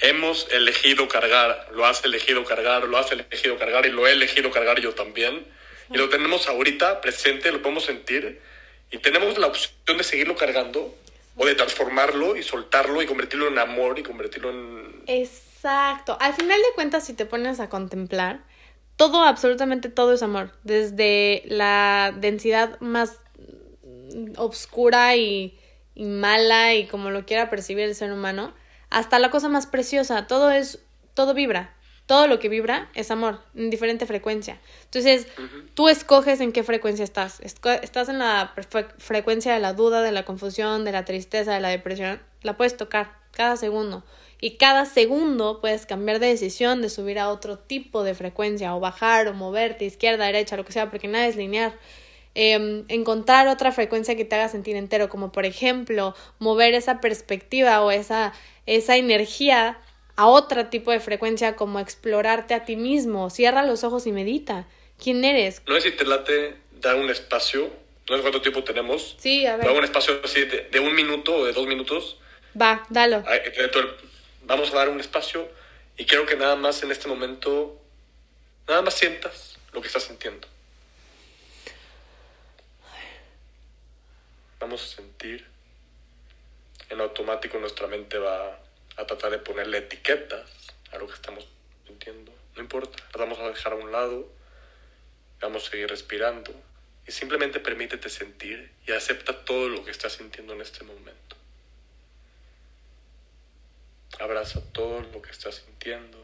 hemos elegido cargar, lo has elegido cargar, lo has elegido cargar y lo he elegido cargar yo también. Y lo tenemos ahorita presente, lo podemos sentir y tenemos la opción de seguirlo cargando o de transformarlo y soltarlo y convertirlo en amor y convertirlo en... Exacto. Al final de cuentas, si te pones a contemplar, todo, absolutamente todo es amor. Desde la densidad más obscura y, y mala y como lo quiera percibir el ser humano, hasta la cosa más preciosa, todo es, todo vibra, todo lo que vibra es amor, en diferente frecuencia. Entonces, tú escoges en qué frecuencia estás. Estás en la frecuencia de la duda, de la confusión, de la tristeza, de la depresión. La puedes tocar cada segundo. Y cada segundo puedes cambiar de decisión, de subir a otro tipo de frecuencia, o bajar, o moverte, izquierda, derecha, lo que sea, porque nada es lineal. Em, encontrar otra frecuencia que te haga sentir entero, como por ejemplo mover esa perspectiva o esa, esa energía a otro tipo de frecuencia, como explorarte a ti mismo. Cierra los ojos y medita. ¿Quién eres? No sé si te late dar un espacio, no sé cuánto tiempo tenemos. Sí, a ver. Dar un espacio así de, un minuto o de dos minutos. Va, dalo. Vamos a dar un espacio y quiero que nada más en este momento, nada más sientas lo que estás sintiendo. vamos a sentir, en automático nuestra mente va a tratar de ponerle etiquetas a lo que estamos sintiendo. No importa, las vamos a dejar a un lado, vamos a seguir respirando y simplemente permítete sentir y acepta todo lo que estás sintiendo en este momento. Abraza todo lo que estás sintiendo,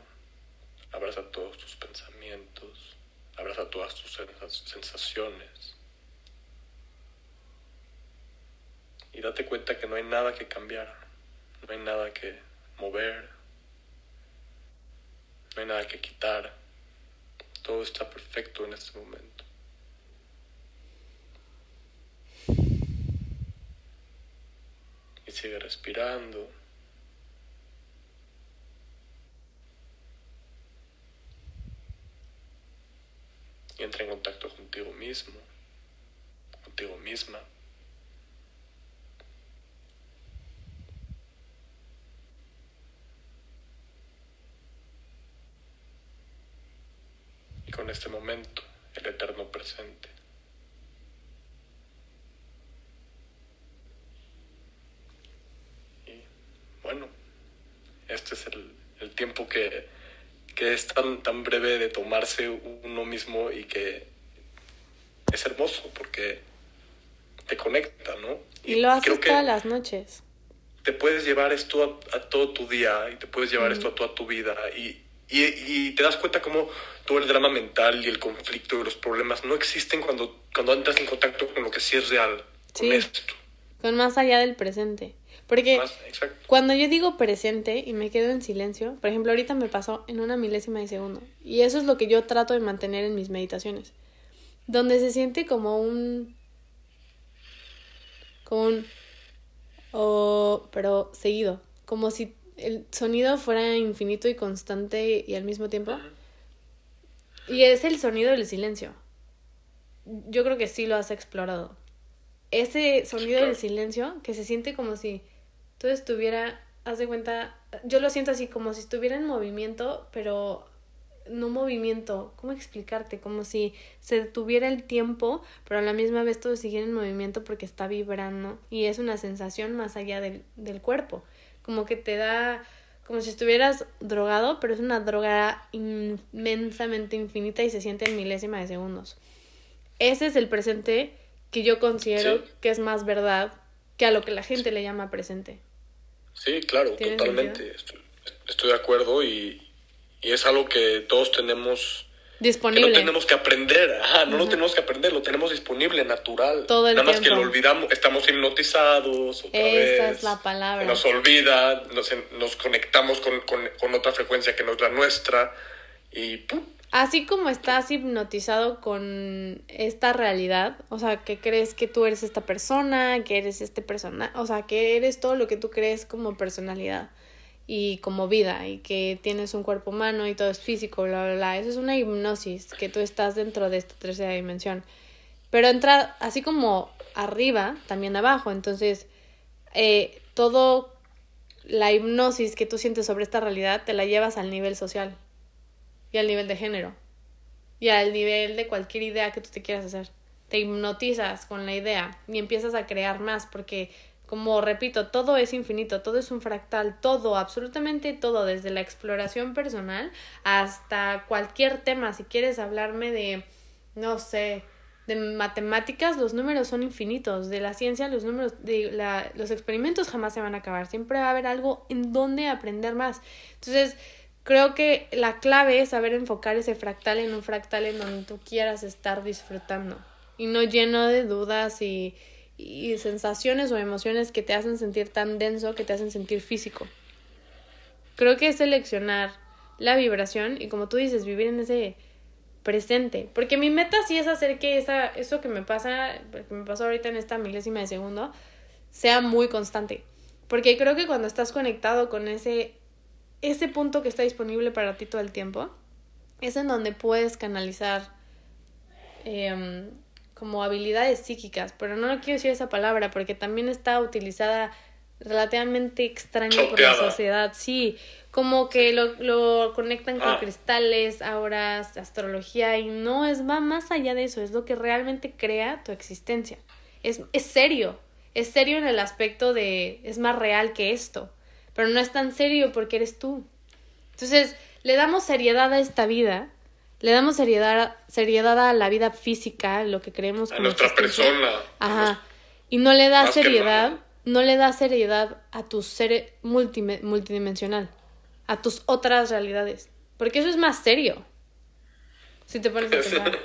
abraza todos tus pensamientos, abraza todas tus sensaciones. y date cuenta que no hay nada que cambiar, no hay nada que mover, no hay nada que quitar, todo está perfecto en este momento. Y sigue respirando. Y entra en contacto contigo mismo, contigo misma. con este momento, el eterno presente. Y bueno, este es el, el tiempo que, que, es tan, tan breve de tomarse uno mismo y que es hermoso porque te conecta, ¿no? Y, lo haces todas las noches. Te puedes llevar esto a, todo tu día y te puedes llevar esto a toda tu vida y, y, y, te das cuenta cómo todo el drama mental y el conflicto y los problemas no existen cuando, cuando entras en contacto con lo que sí es real, con esto. Con más allá del presente. Porque cuando yo digo presente y me quedo en silencio, por ejemplo, ahorita me pasó en una milésima de segundo. Y eso es lo que yo trato de mantener en mis meditaciones. Donde se siente como un. como un. pero seguido. Como si el sonido fuera infinito y constante y al mismo tiempo. Y es el sonido del silencio. Yo creo que sí lo has explorado. Ese sonido del silencio que se siente como si todo estuviera, haz de cuenta, yo lo siento así como si estuviera en movimiento, pero no movimiento, ¿cómo explicarte? Como si se detuviera el tiempo, pero a la misma vez todo siguiera en movimiento porque está vibrando y es una sensación más allá del, del cuerpo como que te da como si estuvieras drogado, pero es una droga inmensamente infinita y se siente en milésima de segundos. Ese es el presente que yo considero que es más verdad que a lo que la gente le llama presente. Sí, claro, totalmente. Estoy, de acuerdo y, y es algo que todos tenemos Disponible. Que no tenemos que aprender, ajá, no lo tenemos que aprender, lo tenemos disponible, natural. Todo el Nada más que lo olvidamos, estamos hipnotizados otra Esa es la palabra. Nos olvida, nos, nos conectamos con, con, con, otra frecuencia que no es la nuestra y ¡pum! Así como estás hipnotizado con esta realidad, o sea, que crees que tú eres esta persona, que eres este persona, o sea, que eres todo lo que tú crees como personalidad y como vida y que tienes un cuerpo humano y todo es físico, bla, bla, bla. Eso es una hipnosis, que tú estás dentro de esta tercera dimensión. Pero entra así como arriba, también abajo. Entonces, eh, todo la hipnosis que tú sientes sobre esta realidad te la llevas al nivel social y al nivel de género y al nivel de cualquier idea que tú te quieras hacer. Te hipnotizas con la idea y empiezas a crear más porque como repito, todo es infinito, todo es un fractal, todo, absolutamente todo, desde la exploración personal hasta cualquier tema. Si quieres hablarme de, no sé, de matemáticas, los números son infinitos. De la ciencia, los números, de la, los experimentos jamás se van a acabar. Siempre va a haber algo en donde aprender más. Entonces, creo que la clave es saber enfocar ese fractal en un fractal en donde tú quieras estar disfrutando y no lleno de dudas y y sensaciones o emociones que te hacen sentir tan denso, que te hacen sentir físico. Creo que es seleccionar la vibración y como tú dices, vivir en ese presente. Porque mi meta sí es hacer que esa, eso que me pasa, que me pasó ahorita en esta milésima de segundo, sea muy constante. Porque creo que cuando estás conectado con ese, ese punto que está disponible para ti todo el tiempo, es en donde puedes canalizar eh, como habilidades psíquicas, pero no quiero decir esa palabra porque también está utilizada relativamente extraño por la sociedad, sí, como que lo, lo conectan con ah. cristales, auras, astrología y no es va más allá de eso, es lo que realmente crea tu existencia. Es, es serio, es serio en el aspecto de es más real que esto, pero no es tan serio porque eres tú. Entonces, le damos seriedad a esta vida le damos seriedad, seriedad a la vida física, lo que creemos a nuestra persona. Ajá. Y no le da seriedad, no le da seriedad a tu ser multidimensional, a tus otras realidades. Porque eso es más serio. Si te pones a pensar.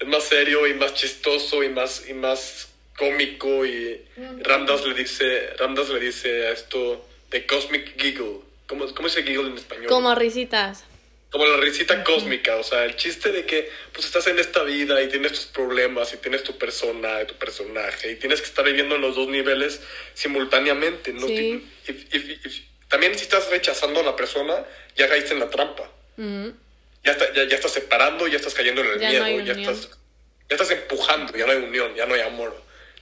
es más serio y más chistoso y más, y más cómico y Ramdas le dice, Ramdas le dice a esto de cosmic giggle. ¿Cómo, cómo es el giggle en español? Como risitas como la risita cósmica, o sea, el chiste de que pues estás en esta vida y tienes tus problemas y tienes tu persona, tu personaje y tienes que estar viviendo en los dos niveles simultáneamente, ¿no? Y, también si estás rechazando a la persona, ya caíste en la trampa. ya, ya, ya, estás separando, ya estás cayendo en el miedo, ya estás, ya estás empujando, ya no hay unión, ya no hay amor.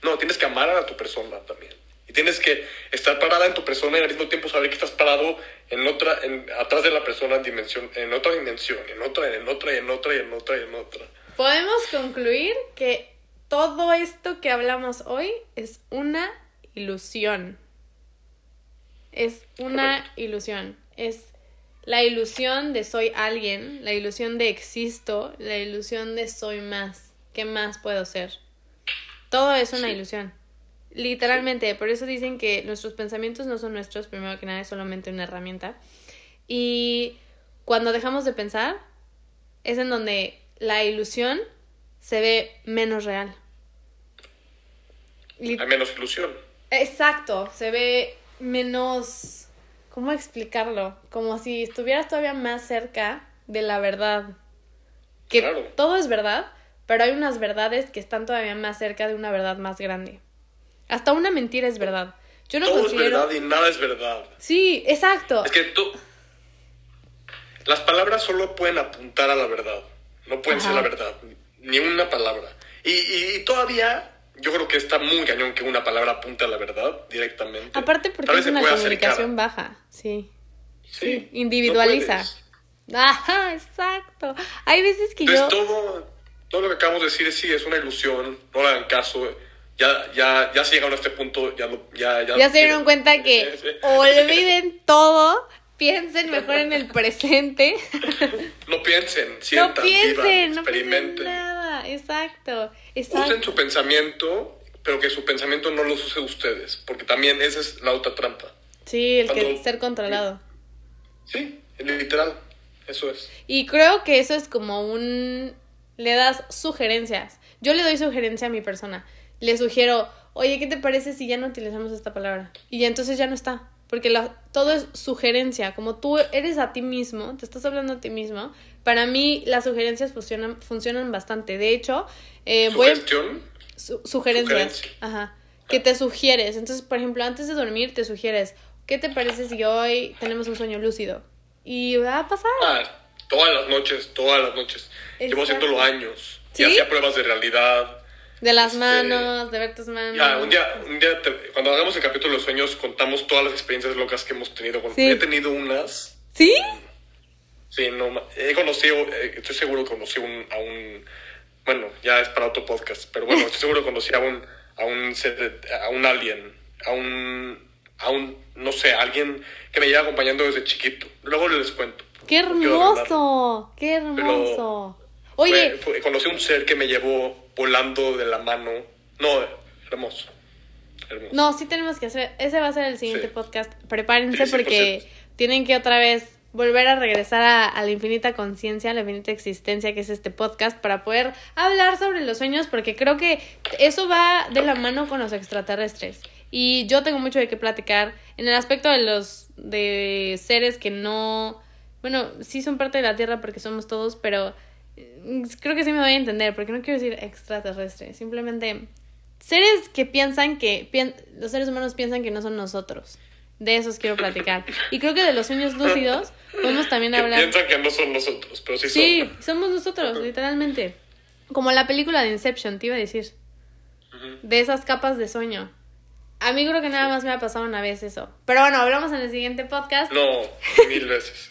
No, tienes que amar a tu persona también. Y tienes que estar parada en tu persona y al mismo tiempo saber que estás parado en otra, en, atrás de la persona en, dimensión, en otra dimensión, en otra, en otra, en otra, y en otra, y en otra. Podemos concluir que todo esto que hablamos hoy es una ilusión. Es una ilusión. Es la ilusión de soy alguien, la ilusión de existo, la ilusión de soy más. ¿Qué más puedo ser? Todo es una ilusión. Literalmente, por eso dicen que nuestros pensamientos no son nuestros, primero que nada es solamente una herramienta. Y cuando dejamos de pensar, es en donde la ilusión se ve menos real. Hay menos ilusión. Exacto, se ve menos... ¿Cómo explicarlo? Como si estuvieras todavía más cerca de la verdad. Que todo es verdad, pero hay unas verdades que están todavía más cerca de una verdad más grande. Hasta una mentira es verdad. Yo no Todo es verdad y nada es verdad. Sí, exacto. Es que tú... Las palabras solo pueden apuntar a la verdad. No pueden ser la verdad. Ni una palabra. Y, y, todavía yo creo que está muy cañón que una palabra apunte a la verdad directamente. Aparte porque es una comunicación baja. Sí. Sí. Individualiza. Ajá, exacto. Hay veces que yo... Todo, todo lo que acabamos de decir es sí, es una ilusión. No le hagan caso ya, ya, ya se llegaron a este punto, ya, ya, ya, ya se dieron cuenta que olviden todo, piensen mejor en el presente. No piensen, sientan, no piensen, no experimenten. nada, exacto, Usen su pensamiento, pero que su pensamiento no los use ustedes, porque también esa es la otra trampa. Sí, el que ser controlado. Sí, literal, eso es. Y creo que eso es como un... Le das sugerencias. Yo le doy sugerencia a mi persona le sugiero, oye, ¿qué te parece si ya no utilizamos esta palabra? Y ya entonces ya no está. porque todo es sugerencia, como tú eres a ti mismo, te estás hablando a ti mismo, para mí las sugerencias funcionan, funcionan bastante. De hecho, eh, voy sugerencias, ajá, que te sugieres. Entonces, por ejemplo, antes de dormir te sugieres, ¿qué te parece si hoy tenemos un sueño lúcido? Y va a pasar. Ah, todas las noches, todas las noches. Llevo haciéndolo años. Y hacía pruebas de realidad de las este, manos, de ver tus manos. Ya, un día, un día cuando hagamos el capítulo de los sueños, contamos todas las experiencias locas que hemos tenido. He tenido unas. ¿Sí? Sí, no, he conocido, eh, estoy seguro que conocí un, a un, bueno, ya es para otro podcast, pero bueno, estoy seguro que conocí a un, a un, a un alien, a un, a un, no sé, alguien que me lleva acompañando desde chiquito. Luego les cuento. ¡Qué hermoso! ¡Qué hermoso! Oye. conocí un ser que me llevó volando de la mano. No, hermoso. hermoso. No, sí tenemos que hacer. Ese va a ser el siguiente podcast. Prepárense porque tienen que otra vez volver a regresar a, la infinita conciencia, a la infinita existencia que es este podcast para poder hablar sobre los sueños porque creo que eso va de la mano con los extraterrestres. Y yo tengo mucho de qué platicar en el aspecto de los de seres que no bueno, sí son parte de la Tierra porque somos todos, pero Mm, creo que sí me voy a entender, porque no quiero decir extraterrestre, simplemente seres que piensan que los seres humanos piensan que no son nosotros. De esos quiero platicar. Y creo que de los sueños lúcidos podemos también hablar. Piensan que no son nosotros, pero sí, sí somos nosotros, literalmente. Como la película de Inception, te iba a decir. De esas capas de sueño. A mí creo que nada más me ha pasado una vez eso. Pero bueno, hablamos en el siguiente podcast. No, mil veces.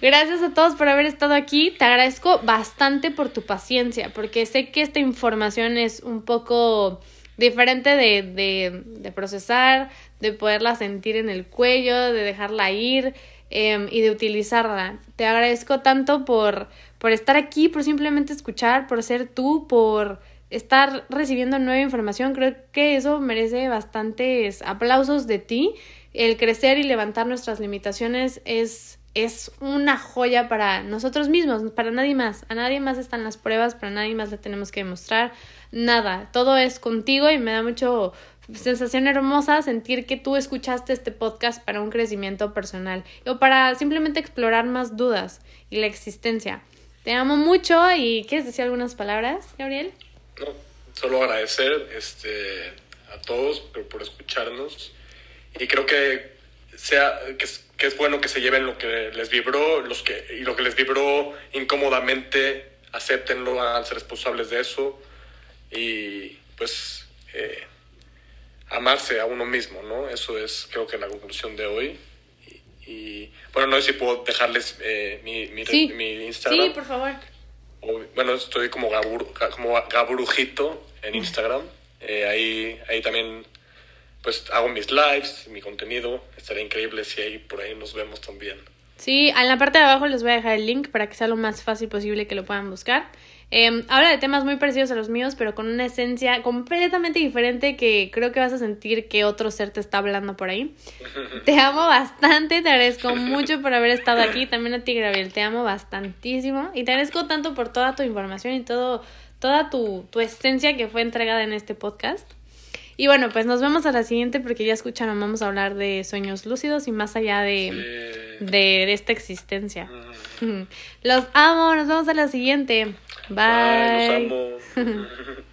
Gracias a todos por haber estado aquí. Te agradezco bastante por tu paciencia, porque sé que esta información es un poco diferente de, de, procesar, de poderla sentir en el cuello, de dejarla ir em, y de utilizarla. Te agradezco tanto por, por estar aquí, por simplemente escuchar, por ser tú, por estar recibiendo nueva información. Creo que eso merece bastantes aplausos de ti. El crecer y levantar nuestras limitaciones es es una joya para nosotros mismos, para nadie más. A nadie más están las pruebas, para nadie más le tenemos que demostrar nada. Todo es contigo y me da mucho sensación hermosa sentir que tú escuchaste este podcast para un crecimiento personal o para simplemente explorar más dudas y la existencia. Te amo mucho y ¿quieres decir algunas palabras, Gabriel? No, solo agradecer este, a todos por, por escucharnos y creo que sea que que es bueno que se lleven lo que les vibró, los que, y lo que les vibró incómodamente, acéptenlo, hagan ser responsables de eso y pues eh, amarse a uno mismo, ¿no? Eso es creo que la conclusión de hoy. Y, bueno, no sé si puedo dejarles eh, mi, mi, Instagram. Sí, por favor. bueno, estoy como, como Gabrujito en Instagram. Eh, ahí, ahí también pues hago mis lives, mi contenido. Estaría increíble si ahí por ahí nos vemos también. Sí, en la parte de abajo les voy a dejar el link para que sea lo más fácil posible que lo puedan buscar. Eh, habla de temas muy parecidos a los míos, pero con una esencia completamente diferente que creo que vas a sentir que otro ser te está hablando por ahí. te amo bastante, te agradezco mucho por haber estado aquí. También a ti, Gabriel, te amo bastantísimo. Y te agradezco tanto por toda tu información y todo, toda tu, tu esencia que fue entregada en este podcast. Y bueno, pues nos vemos a la siguiente porque ya escucharon, vamos a hablar de sueños lúcidos y más allá de, de, esta existencia. Los amo, nos vemos a la siguiente. Bye. Bye los amo.